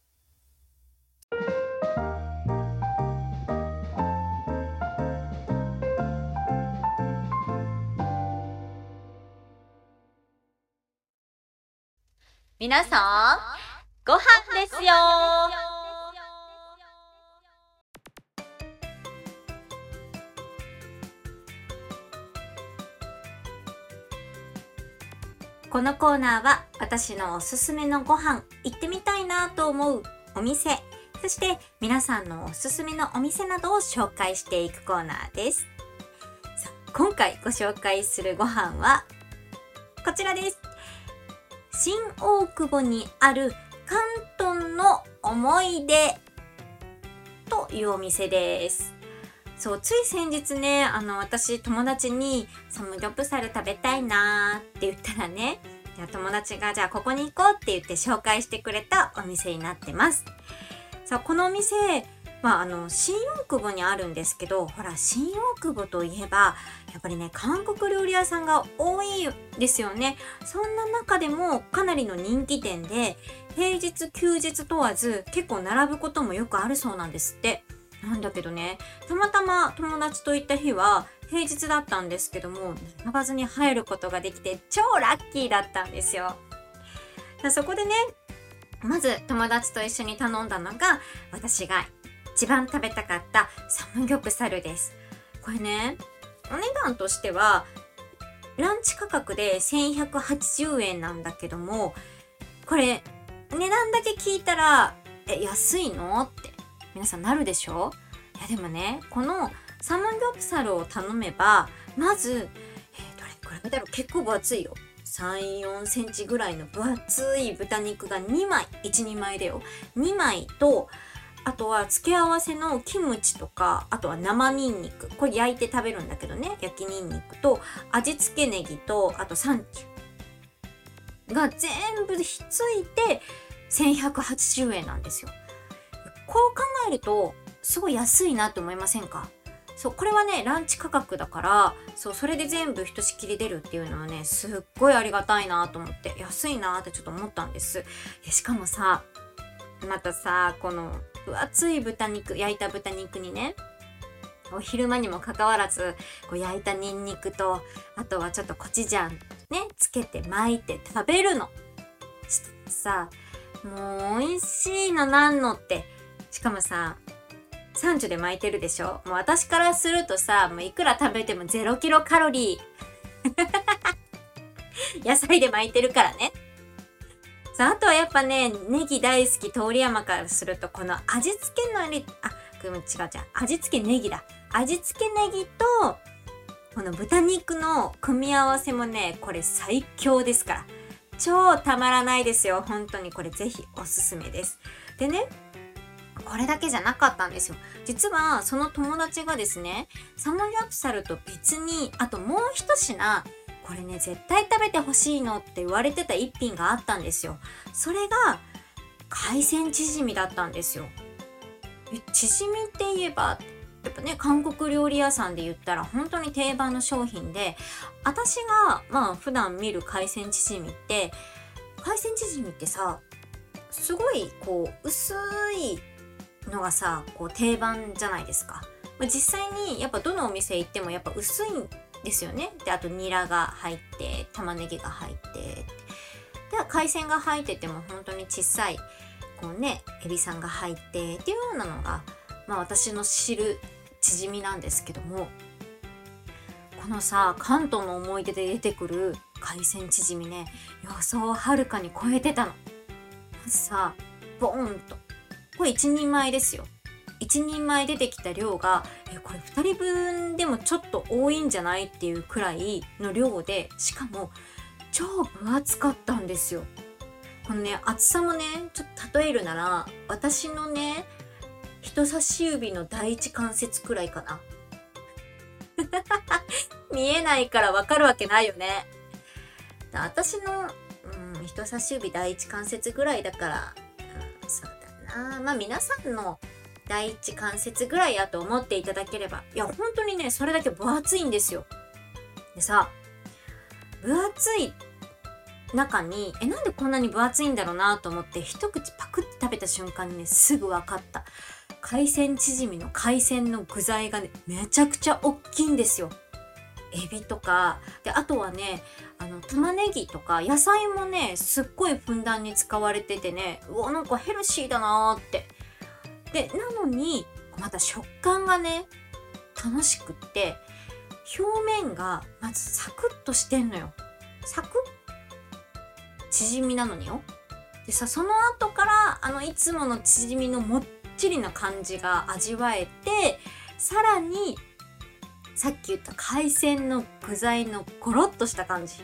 皆さん、ご飯ですよ。
このコーナーは私のおすすめのご飯行ってみたいなと思うお店そして皆さんのおすすめのお店などを紹介していくコーナーです。今回ご紹介するご飯はこちらです。新大久保にある関東の思い出というお店ですそう、つい先日ね、あの、私、友達に、サムギョプサル食べたいなーって言ったらね、じゃ友達が、じゃあここに行こうって言って紹介してくれたお店になってます。さあ、このお店、まあ、あの、新大久保にあるんですけど、ほら、新大久保といえば、やっぱりね、韓国料理屋さんが多いですよね。そんな中でも、かなりの人気店で、平日、休日問わず、結構並ぶこともよくあるそうなんですって。なんだけどね、たまたま友達と行った日は平日だったんですけども、並ばずに入ることができて超ラッキーだったんですよ。そこでね、まず友達と一緒に頼んだのが私が一番食べたかったサムギョプサルです。これね、お値段としてはランチ価格で1180円なんだけども、これ値段だけ聞いたら、え、安いの？って皆さんなるでしょ？いやでもねこのサムギョプサルを頼めばまず、えー、どれ比べたら結構分厚いよ。3、4センチぐらいの分厚い豚肉が2枚、1、2枚だよ。2枚と、あとは付け合わせのキムチとかあとは生ニンニク。これ焼いて食べるんだけどね。焼きニンニクと味付けネギとあとサンチュが全部ひっついて1180円なんですよ。こう考えるとすごい安いなと思いませんか？そうこれはねランチ価格だからそうそれで全部ひとしきり出るっていうのはねすっごいありがたいなと思って安いなってちょっと思ったんです。しかもさまたさこの分厚い豚肉焼いた豚肉にねお昼間にもかかわらずこう焼いたニンニクとあとはちょっとコチュジャンねつけて巻いて食べるの。さもう美味しいのなんのって。しかもさサンチュで巻いてるでしょ。もう私からするとさもういくら食べても0キロカロリー。野菜で巻いてるからね。ああとはやっぱねネギ大好き通山からするとこの味付けのりあ違う違う。味付けネギだ。味付けネギとこの豚肉の組み合わせもねこれ最強ですから。超たまらないですよ。本当に。これぜひおすすめです。でねこれだけじゃなかったんですよ。実はその友達がですねサムギョプサルと別にあともう一品これね絶対食べてほしいのって言われてた一品があったんですよ。それが海鮮チヂミだったんですよ。チヂミって言えばやっぱね韓国料理屋さんで言ったら本当に定番の商品で私がまあ普段見る海鮮チヂミって海鮮チヂミってさすごいこう薄いのがさこう定番じゃないですか、実際にやっぱどのお店行ってもやっぱ薄いですよねであとニラが入って玉ねぎが入ってでは海鮮が入ってても本当に小さいこうねエビさんが入ってっていうようなのが、まあ、私の知るチヂミなんですけどもこのさ関東の思い出で出てくる海鮮チヂミね予想をはるかに超えてたの。まずさボーンとこれ1人前ですよ。1人前出てきた量がえこれ2人分でもちょっと多いんじゃないっていうくらいの量でしかも超分厚かったんですよ。このね厚さもねちょっと例えるなら私のね人差し指の第一関節くらいかな。見えないからわかるわけないよね。私の、うん、人差し指第一関節ぐらいだから、うん、そうだな。まあ皆さんの第一関節ぐらいやと思っていただければ。いや、本当にね、それだけ分厚いんですよ。でさ、分厚い中に、え、なんでこんなに分厚いんだろうなと思って、一口パクって食べた瞬間にね、すぐ分かった。海鮮チヂミの海鮮の具材がね、めちゃくちゃ大きいんですよ。エビとか、で、あとはね、あの、玉ねぎとか、野菜もね、すっごいふんだんに使われててね、うわ、なんかヘルシーだなーって。で、なのに、また食感がね、楽しくって、表面がまずサクッとしてんのよ。サクッ縮みなのによ。でさ、その後から、あの、いつもの縮みのもっちりな感じが味わえて、さらに、さっき言った海鮮の具材のゴロッとした感じ。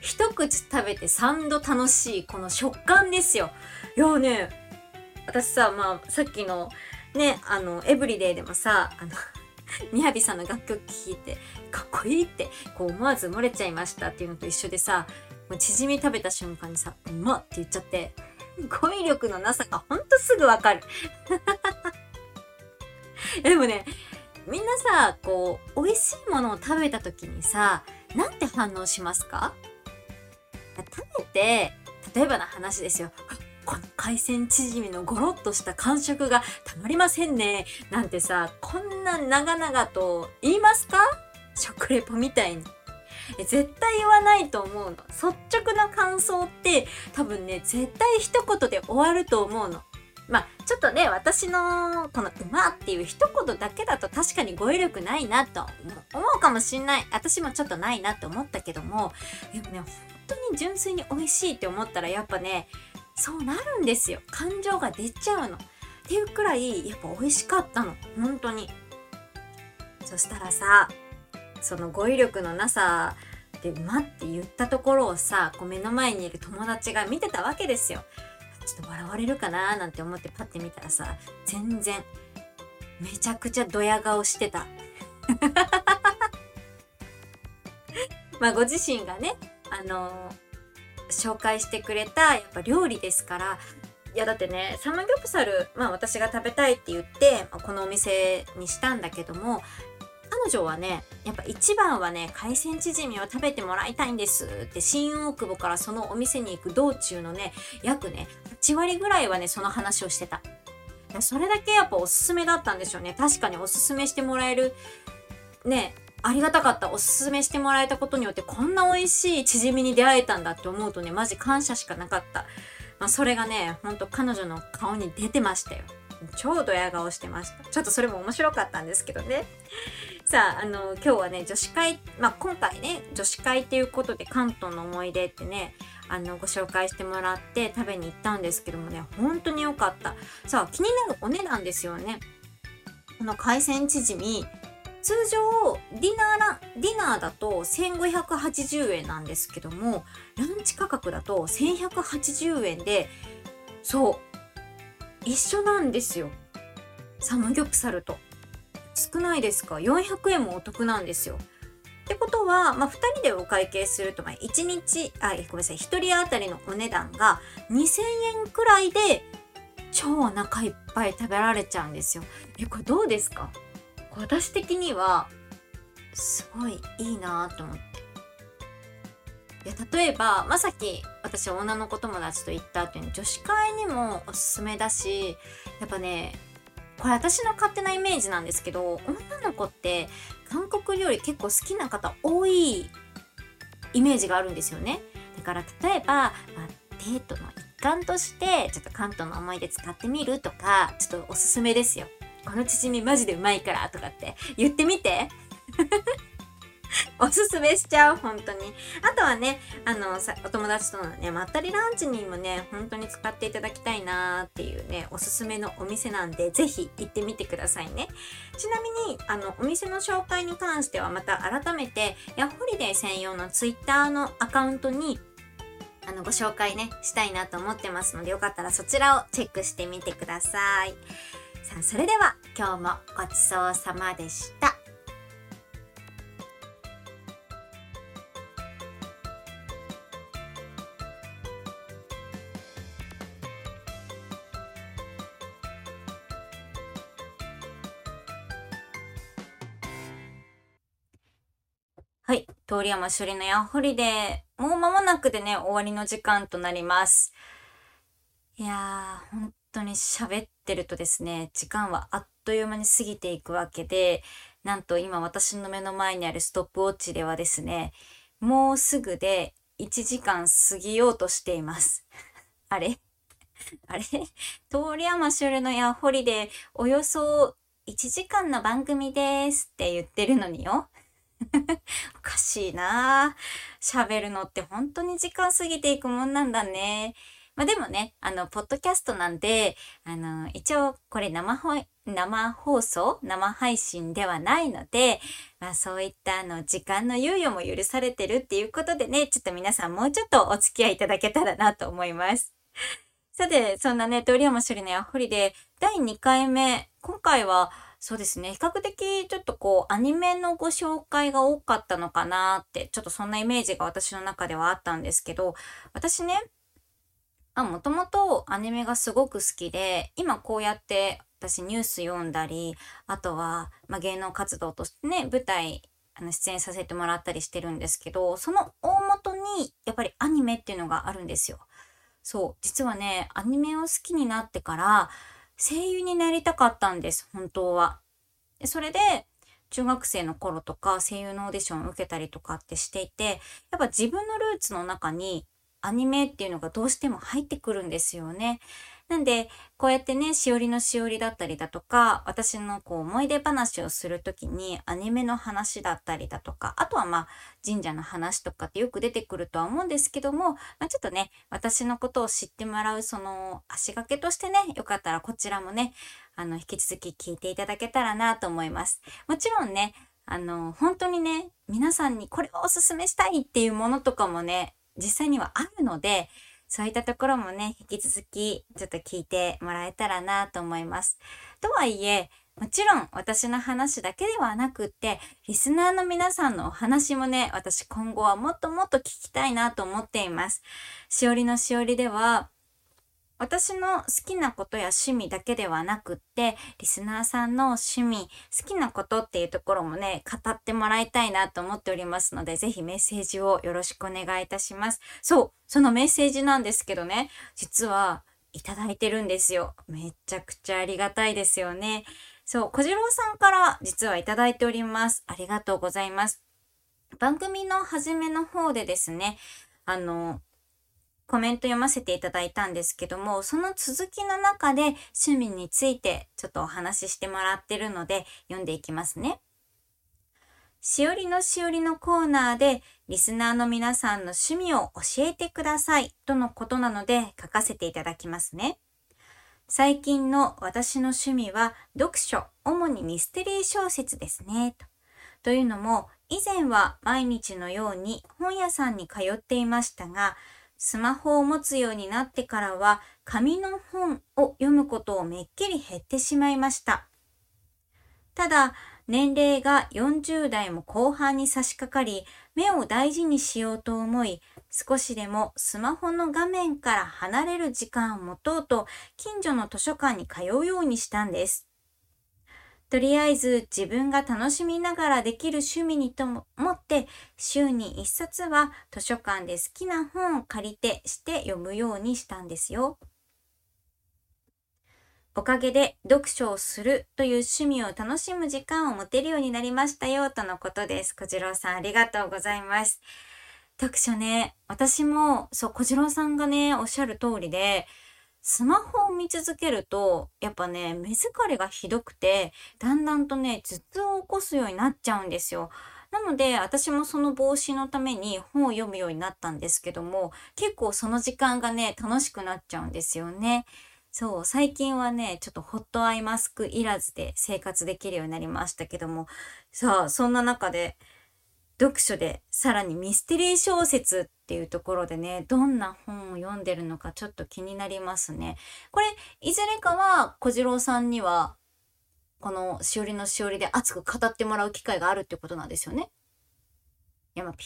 一口食べて3度楽しいこの食感ですよ。いやね、私さ、まあ、さっきのね、あの、エブリデイでもさ、あの、みやびさんの楽曲聴いて、かっこいいって、こう思わず漏れちゃいましたっていうのと一緒でさ、もう縮み食べた瞬間にさ、うまっって言っちゃって、語彙力のなさがほんとすぐわかる。でもね、みんなさ、こう、美味しいものを食べた時にさ、なんて反応しますか？食べて、例えばの話ですよ。この海鮮チヂミのゴロッとした感触がたまりませんね。なんてさ、こんな長々と言いますか？食レポみたいに。絶対言わないと思うの。率直な感想って多分ね、絶対一言で終わると思うの。まあ、ちょっとね、私のこのうまっていう一言だけだと確かに語彙力ないなと思うかもしんない。私もちょっとないなって思ったけども、でもね、本当に純粋に美味しいって思ったらやっぱね、そうなるんですよ。感情が出ちゃうの。っていうくらい、やっぱ美味しかったの。本当に。そしたらさ、その語彙力のなさで、うまって言ったところをさ、こう目の前にいる友達が見てたわけですよ。ちょっと笑われるかななんて思ってパッて見たらさ、全然、めちゃくちゃドヤ顔してた。まあご自身がね、あの紹介してくれたやっぱ料理ですから、いやだってね、サムギョプサル、まあ私が食べたいって言って、まあ、このお店にしたんだけども、彼女はね、やっぱ一番はね、海鮮チヂミを食べてもらいたいんですって新大久保からそのお店に行く道中のね、約ね、8割ぐらいはね、その話をしてた。それだけやっぱおすすめだったんでしょうね。確かにおすすめしてもらえる、ね、ありがたかった。おすすめしてもらえたことによってこんな美味しいチヂミに出会えたんだって思うとね、マジ感謝しかなかった。まあ、それがね、ほんと彼女の顔に出てましたよ。超ドヤ顔してました。ちょっとそれも面白かったんですけどね。さあ、あの、今日はね、女子会、まあ、今回ね、女子会っていうことで関東の思い出ってね、あの、ご紹介してもらって食べに行ったんですけどもね、本当に良かった。さあ、気になるお値段ですよね。この海鮮チヂミ、通常ディナーラディナーだと1580円なんですけどもランチ価格だと1180円でそう一緒なんですよ。サムギョプサルと。少ないですか？400円もお得なんですよ。ってことは、まあ、2人でお会計すると、まあ、1日あごめんなさい1人当たりのお値段が2000円くらいで超お腹いっぱい食べられちゃうんですよ。えこれどうですか？私的にはすごいいいなと思って。いや例えば、ま、さき私女の子友達と行った後に女子会にもおすすめだしやっぱねこれ私の勝手なイメージなんですけど女の子って韓国料理結構好きな方多いイメージがあるんですよね。だから例えば、まあ、デートの一環としてちょっと関東の思い出使ってみるとかちょっとおすすめですよ。このチヂミマジでうまいからとかって言ってみて。おすすめしちゃう、本当に。あとはね、あの、さお友達とのね、まったりランチにもね、本当に使っていただきたいなーっていうね、おすすめのお店なんで、ぜひ行ってみてくださいね。ちなみに、あの、お店の紹介に関してはまた改めて、ヤッホリデー専用のツイッターのアカウントにあのご紹介ねしたいなと思ってますのでよかったらそちらをチェックしてみてください。さあそれでは今日もごちそうさまでした。はい。通山処理のヤッホリで、もう間もなくでね、終わりの時間となります。いやー、本当に喋ってるとですね、時間はあっという間に過ぎていくわけで、なんと今私の目の前にあるストップウォッチではですね、もうすぐで1時間過ぎようとしています。あれ？あれ？通山シュルのヤホリでおよそ1時間の番組ですって言ってるのによ。おかしいな喋るのって本当に時間過ぎていくもんなんだね。まあでもね、あの、ポッドキャストなんで、あの、一応これ生放生放送生配信ではないので、まあそういったあの、時間の猶予も許されてるっていうことでね、ちょっと皆さんもうちょっとお付き合いいただけたらなと思います。さて、そんなね、通山処理のやっほりで、第2回目、今回は、そうですね。比較的ちょっとこうアニメのご紹介が多かったのかなって、ちょっとそんなイメージが私の中ではあったんですけど、私ね、もともとアニメがすごく好きで、今こうやって私ニュース読んだり、あとは、まあ、芸能活動としてね、舞台あの出演させてもらったりしてるんですけど、その大元にやっぱりアニメっていうのがあるんですよ。そう、実はね、アニメを好きになってから声優になりたかったんです、本当は。それで、中学生の頃とか声優のオーディションを受けたりとかってしていて、やっぱ自分のルーツの中にアニメっていうのがどうしても入ってくるんですよね。なんで、こうやってね、しおりのしおりだったりだとか、私のこう思い出話をするときにアニメの話だったりだとか、あとはまあ神社の話とかってよく出てくるとは思うんですけども、まあ、ちょっとね、私のことを知ってもらうその足掛けとしてね、よかったらこちらもね、あの、引き続き聞いていただけたらなと思います。もちろんね、あの、本当にね、皆さんにこれをおすすめしたいっていうものとかもね、実際にはあるので、そういったところもね、引き続きちょっと聞いてもらえたらなと思います。とはいえ、もちろん私の話だけではなくって、リスナーの皆さんのお話もね、私今後はもっともっと聞きたいなと思っています。しおりのしおりでは、私の好きなことや趣味だけではなくって、リスナーさんの趣味、好きなことっていうところもね、語ってもらいたいなと思っておりますので、ぜひメッセージをよろしくお願いいたします。そう、そのメッセージなんですけどね、実はいただいてるんですよ。めちゃくちゃありがたいですよね。そう、小次郎さんから実はいただいております。ありがとうございます。番組の初めの方でですね、あの、コメント読ませていただいたんですけども、その続きの中で趣味についてちょっとお話ししてもらってるので読んでいきますね。しおりのしおりのコーナーでリスナーの皆さんの趣味を教えてくださいとのことなので書かせていただきますね。最近の私の趣味は読書、主にミステリー小説ですね。とというのも、以前は毎日のように本屋さんに通っていましたが、スマホを持つようになってからは紙の本を読むことをめっきり減ってしまいました。ただ、年齢が40代も後半に差し掛かり、目を大事にしようと思い、少しでもスマホの画面から離れる時間を持とうと、近所の図書館に通うようにしたんです。とりあえず自分が楽しみながらできる趣味にと思って、週に一冊は図書館で好きな本を借りてして読むようにしたんですよ。おかげで読書をするという趣味を楽しむ時間を持てるようになりましたよとのことです。小次郎さんありがとうございます。読書ね、私もそう小次郎さんがね、おっしゃる通りで、スマホを見続けると、やっぱね、目疲れがひどくて、だんだんとね、頭痛を起こすようになっちゃうんですよ。なので、私もその防止のために本を読むようになったんですけども、結構その時間がね、楽しくなっちゃうんですよね。そう、最近はね、ちょっとホットアイマスクいらずで生活できるようになりましたけども、さあ、そんな中で、読書でさらにミステリー小説っていうところでね、どんな本を読んでるのかちょっと気になりますね。これ、いずれかは小次郎さんには、このしおりのしおりで熱く語ってもらう機会があるってことなんですよね？山ピ。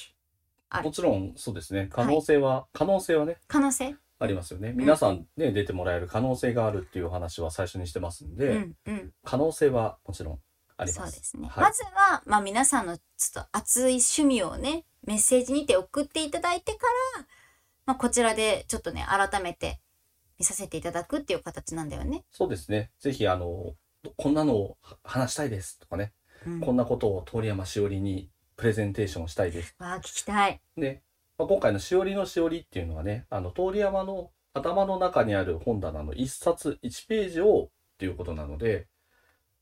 もちろんそうですね。可能性は、可能性はね、
可能性？
ありますよね。皆さんね、出てもらえる可能性があるっていうお話は最初にしてますんで、
うんうん。
可能性はもちろんあります。
そうですね。
はい
まずは、まあ皆さんのちょっと熱い趣味をね、メッセージにて送っていただいてから、まあこちらでちょっとね、改めて見させていただくっていう形なんだよね。
そうですね。ぜひ、あの、こんなのを話したいですとかね、
うん。
こんなことを通山しおりにプレゼンテーションしたいです。
わあ、聞きたい。
で、まあ、今回のしおりのしおりっていうのはね、あの、通山の頭の中にある本棚の一冊一ページをっていうことなので、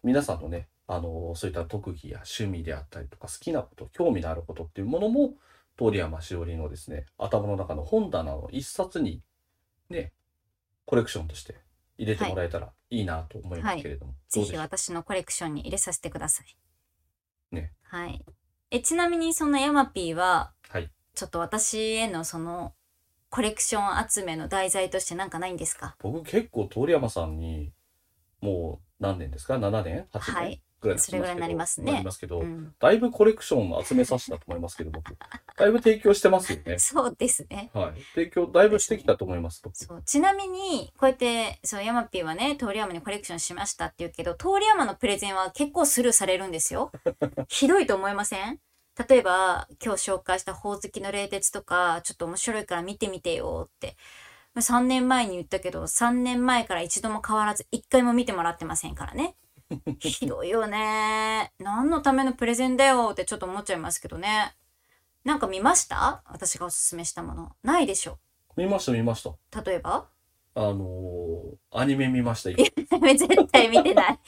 皆さんのね、あの、そういった特技や趣味であったりとか、好きなこと、興味のあることっていうものも、通山しおりのですね、頭の中の本棚の一冊に、ね、コレクションとして入れてもらえたらいいなと思いますけれども、
ぜひ
どうでしょう？
私のコレクションに入れさせてください。
ね。
はい。え、ちなみにそのヤマピーは、
はい。
ちょっと私へのその、コレクション集めの題材としてなんかないんですか？
僕結構通山さんに、もう何年ですか ?7 年 ?8 年、
はい
ぐらい
それぐらいになりますね
なりますけど、
うん。
だいぶコレクションを集めさせたと思いますけど、僕。だいぶ提供してますよね。
そうですね。
はい。提供だいぶしてきたと思います、僕。
そう。ちなみに、こうやって、そう、ヤマピーはね、通り山にコレクションしましたって言うけど、通り山のプレゼンは結構スルーされるんですよ。ひどいと思いません？例えば、今日紹介した宝石の冷徹とか、ちょっと面白いから見てみてよって。3年前に言ったけど、3年前から一度も変わらず、1回も見てもらってませんからね。ひどいよね。何のためのプレゼンだよってちょっと思っちゃいますけどね。なんか見ました？私がおすすめしたもの。ないでしょ。
見ました、見ました。
例えば？
あのー、アニメ見ました。
絶対見てない。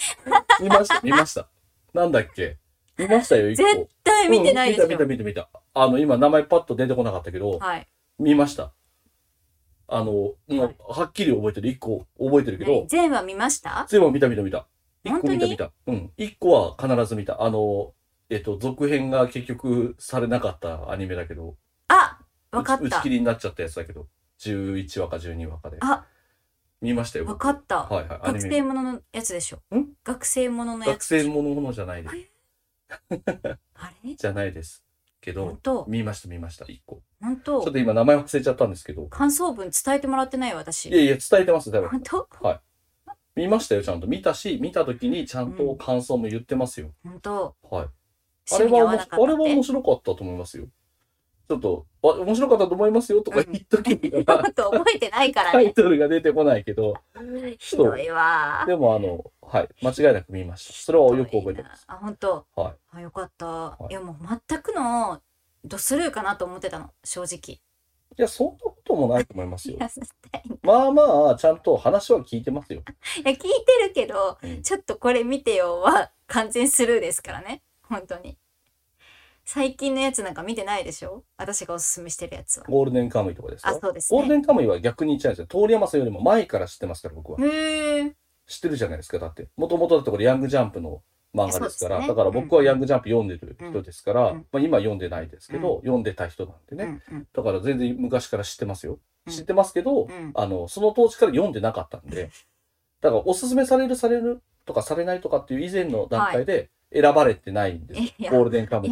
見ました、見ました。なんだっけ？見ましたよ。
絶対見てないですよ。
うん見た、見た、見た、見た。あの、今、名前パッと出てこなかったけど、
はい。
見ました。あの、
はい
はっきり覚えてる。一個覚えてるけど
ね、全話見ました？
全部見た見た見た。一
本当に？
個見た見た。うん。一個は必ず見た。あの、えっと、続編が結局されなかったアニメだけど、
あわかった
打ち切。りになっちゃったやつだけど、11話か12話かで。
あ、
見ましたよ。
わかった。
はいはい。
学
メ
生もののやつでしょ？
ん？
学生もののや
学
つでしょ。
生ものものじゃないです。
あれ？
じゃないです。けど、見ました見ました、一個。
本
ちょっ
当
と今名前忘れちゃったんですけど。
感想文伝えてもらってないよ私。
いやいや、伝えてます、多分。
本当？
見ましたよ、ちゃんと。見たし、見た時にちゃんと感想も言ってますよ。
本当
はい。あれはあれは面白かったと思いますよ。ちょっと、あ面白かったと思いますよとか言っときながら、
本当覚えてないから
タイ
ね。
トルが出てこないけど、
ひどいわ。
でもあの、はい、間違いなく見ました。それはよく覚えてます。
あ、本当。
はい。
あ、よかった。
い
いやもう全くのドスルーかなと思ってたの、正直。
いや、そんなこともないと思いますよまあまあ、ちゃんと話は聞いてますよ。
や聞いてるけど、
うん
ちょっとこれ見てよは完全スルーですからね。本当に。最近のやつなんか見てないでしょ？私がおすすめしてるやつは。
ゴールデンカムイとかですか？
あ、そうです
ゴールデ
ね。
ンカムイは逆に言っちゃうんですよ。通山さんよりも前から知ってますから、僕は。
へえ。
知ってるじゃないですか、だって。もともとだってこれヤングジャンプの漫画ですから、
ね。
だから僕はヤングジャンプ読んでる人ですから、
うん
まあ今読んでないですけど、
う
読んでた人なんでね。
うんうん。
だから全然昔から知ってますよ。
うん。
知ってますけど、
うん。
あの、その当時から読んでなかったんで、だからおすすめされるされるとかされないとかっていう以前の段階で選ばれてないんです。
いや
ゴールデンカムイ。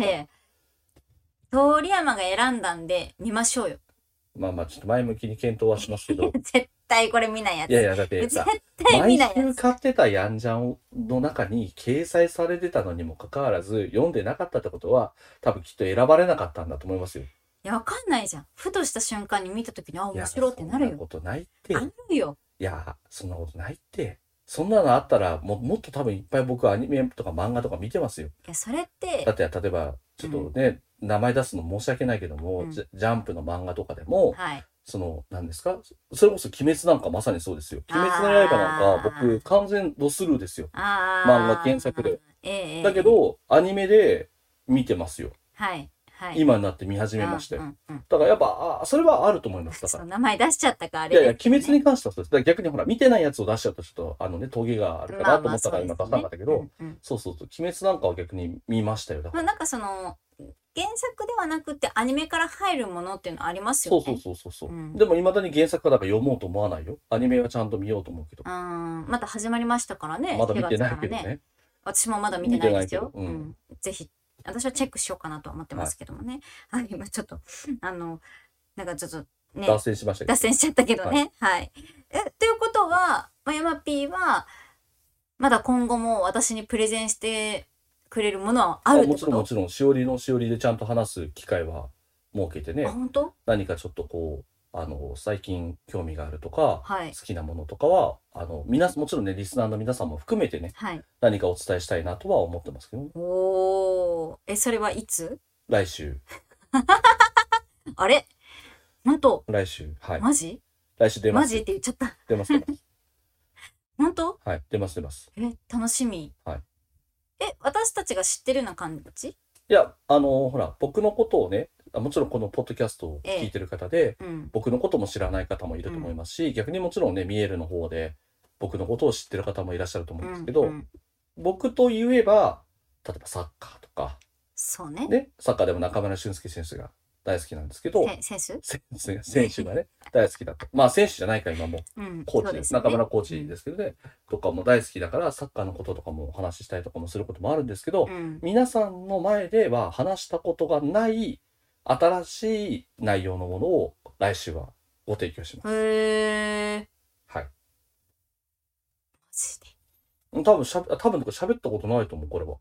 通山が選んだんで見ましょうよ。
まあまあちょっと前向きに検討はしますけど、
絶対これ見ないやつ。
いやいや、だって
絶
さ、
対見
毎
ないやつ。
週買ってたヤンジャンの中に掲載されてたのにもかかわらず、読んでなかったってことは、多分きっと選ばれなかったんだと思いますよ。
いや、わかんないじゃん。ふとした瞬間に見たときに、あ、面白いってなるよ。
そんなことないって。
あ
い
るよ。
や、そんなことないって。そんなのあったら、ももっと多分いっぱい僕はアニメとか漫画とか見てますよ。
いや、それって
だ、って例えば、ちょっとね、名前出すの申し訳ないけども、
うん
ジャジャンプの漫画とかでも、
はい。
その、何ですか？それこそ鬼滅なんかまさにそうですよ。鬼滅の刃なんか僕完全ドスルーですよ。
あ
漫画原作で。だけ、ど、アニメで見てますよ。
はい。はい。
今になって見始めましたよ。
うんうんうん
だからやっぱ、あそれはあると思います。だから。
名前出しちゃったか、あれ
いやいや、鬼滅に関してはそうです。だから逆にほら、見てないやつを出しちゃうとちょっと、あのね、峠があるかなと思ったから今出さなかったけど、
まあまあそうですねうんうん
そうそうそう、鬼滅なんかは逆に見ましたよ。だから。
まあなんかその、原作ではなくてアニメから入るものっていうのありますよね。
そうそうそうそうそう。
うん
でも未だに原作からだから読もうと思わないよ。アニメはちゃんと見ようと思うけど。
うん。また始まりましたからね。
まだ見てない
4
けど
月から
ね。
私もまだ見てないですよ。
うん
うんぜひ、私はチェックしようかなとは思ってますけどもね。はい、今ちょっと、あの、なんかちょっとね、
脱線しました
脱。線しちゃったけどね。はい。え、ということは、まあヤマピーは、まだ今後も私にプレゼンしてくれるものはあるってこと？
もちろんもちろん、しおりのしおりでちゃんと話す機会は設けてね
あ、、本当？
何かちょっとこう、あの、最近興味があるとか、
はい
好。きなものとかは、あの、皆さん、もちろんね、リスナーの皆さんも含めてね、
はい。
何かお伝えしたいなとは思ってますけど、
おー。え、それはいつ？
来週、
あれ？本当
来週、はい。
マジ？
来週出ます。
マジ？って言っちゃった。
出ます、出ます。
本当？
はい、出ます、出ます。
え、楽しみ。
はい。
え、私たちが知ってるような感じ？
いや、あの、ほら、僕のことをね、あもちろんこのポッドキャストを聞いてる方で、
うん。
僕のことも知らない方もいると思いますし、逆にもちろんね、ミエルの方で、僕のことを知ってる方もいらっしゃると思うんですけど、
うんうん。
僕と言えば、例えばサッカーとか、
そうね。
ね、サッカーでも中村俊輔選手が大好きなんですけど、選手？選手がね、大好きだと。まあ選手じゃないか、今もう。
うん。
コーチで。
すね
中村コーチですけどね、とかも大好きだから、サッカーのこととかもお話ししたりとかもすることもあるんですけど、
うん。
皆さんの前では話したことがない、新しい内容のものを来週はご提供します。
へー。
はい。
マジで。
多分しゃべ、多分喋ったことないと思う、これは。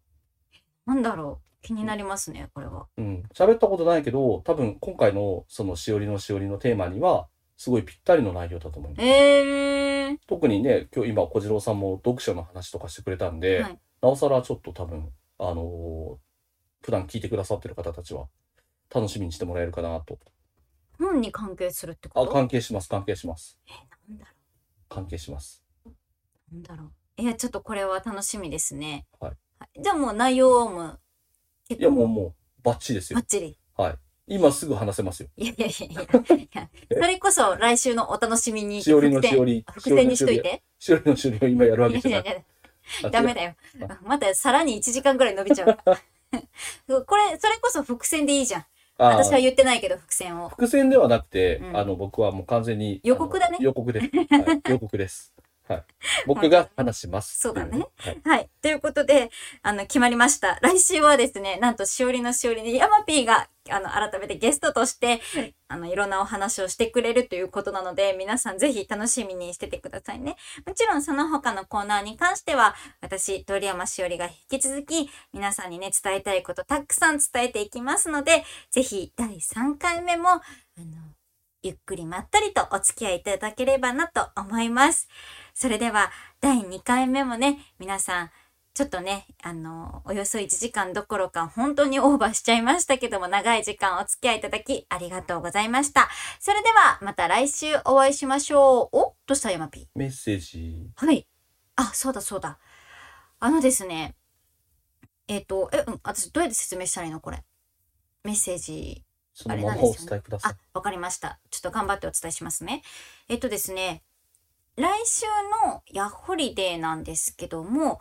なんだろう。気になりますね、これは。
うん。喋ったことないけど、多分今回のそのしおりのしおりのテーマには、すごいぴったりの内容だと思います。
えー。
特にね、今日今小次郎さんも読書の話とかしてくれたんで、
はい
なおさらちょっと多分、あのー普段聞いてくださってる方たちは楽しみにしてもらえるかなと。
本に関係するってこ
あ、
と
関係します、関係します。
なんだろ
関係します。
う。なんだろう。いや、ちょっとこれは楽しみですね。
はい
じゃあもう内容も結
いや、もう
構
もう、バッチリですよ
バッ。チリ。
はい。今すぐ話せますよ。
いやいやいやいやいや。それこそ来週のお楽しみに。
しおりのしおり。
伏線にしといて。
しおりのしおりを今やるわ
いやい
けじゃない。
やいや、
あ
ダメだよ。またさらに1時間ぐらい伸びちゃう。これ、それこそ伏線でいいじゃん。私は言ってないけど、伏線を。
伏線ではなくて、
うん
あの、僕はもう完全に。
予告だね
あの予告です。はい、予告です。はい。僕が話します。
そうだね
はい。
はい。ということで、あの、決まりました。来週はですね、なんと、しおりのしおりで、ヤマピーが、あの、改めてゲストとして、あの、いろんなお話をしてくれるということなので、皆さんぜひ楽しみにしててくださいね。もちろん、その他のコーナーに関しては、私、鳥山しおりが引き続き、皆さんにね、伝えたいことたくさん伝えていきますので、ぜひ、第3回目も、あの、ゆっくりまったりとお付き合いいただければなと思います。それでは、第2回目もね、皆さん、ちょっとね、あの、およそ1時間どころか本当にオーバーしちゃいましたけども、長い時間お付き合いいただきありがとうございました。それでは、また来週お会いしましょう。おどうした山 P?
メッセージ。
はい。あ、そうだそうだ。あのですね、えっ、と、え、うん、私どうやって説明したらいいのこれ？メッセージ。あれなんですよねあ。、わかりました。ちょっと頑張ってお伝えしますね。えっとですね、来週のヤッホリデーなんですけども、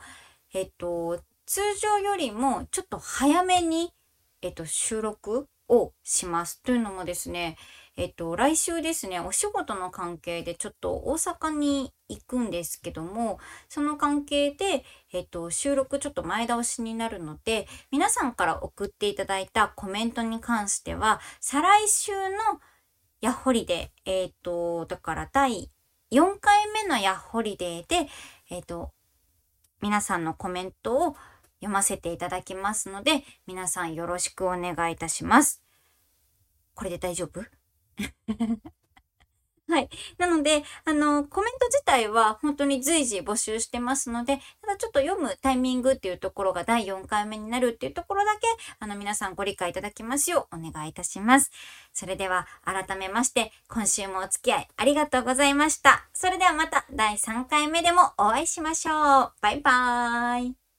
えっと、通常よりもちょっと早めに、えっと、収録をします。というのもですね、えっと、来週ですね、お仕事の関係でちょっと大阪に行くんですけども、その関係で、えっと、収録ちょっと前倒しになるので、皆さんから送っていただいたコメントに関しては、再来週のヤッホリデー、えっ、と、だから第4回目のヤッホリデーで、えっ、と、皆さんのコメントを読ませていただきますので、皆さんよろしくお願いいたします。これで大丈夫？はい。なので、あの、コメント自体は本当に随時募集してますので、ただちょっと読むタイミングっていうところが第4回目になるっていうところだけ、あの、皆さんご理解いただきますようお願いいたします。それでは、改めまして、今週もお付き合いありがとうございました。それではまた第3回目でもお会いしましょう。バイバーイ。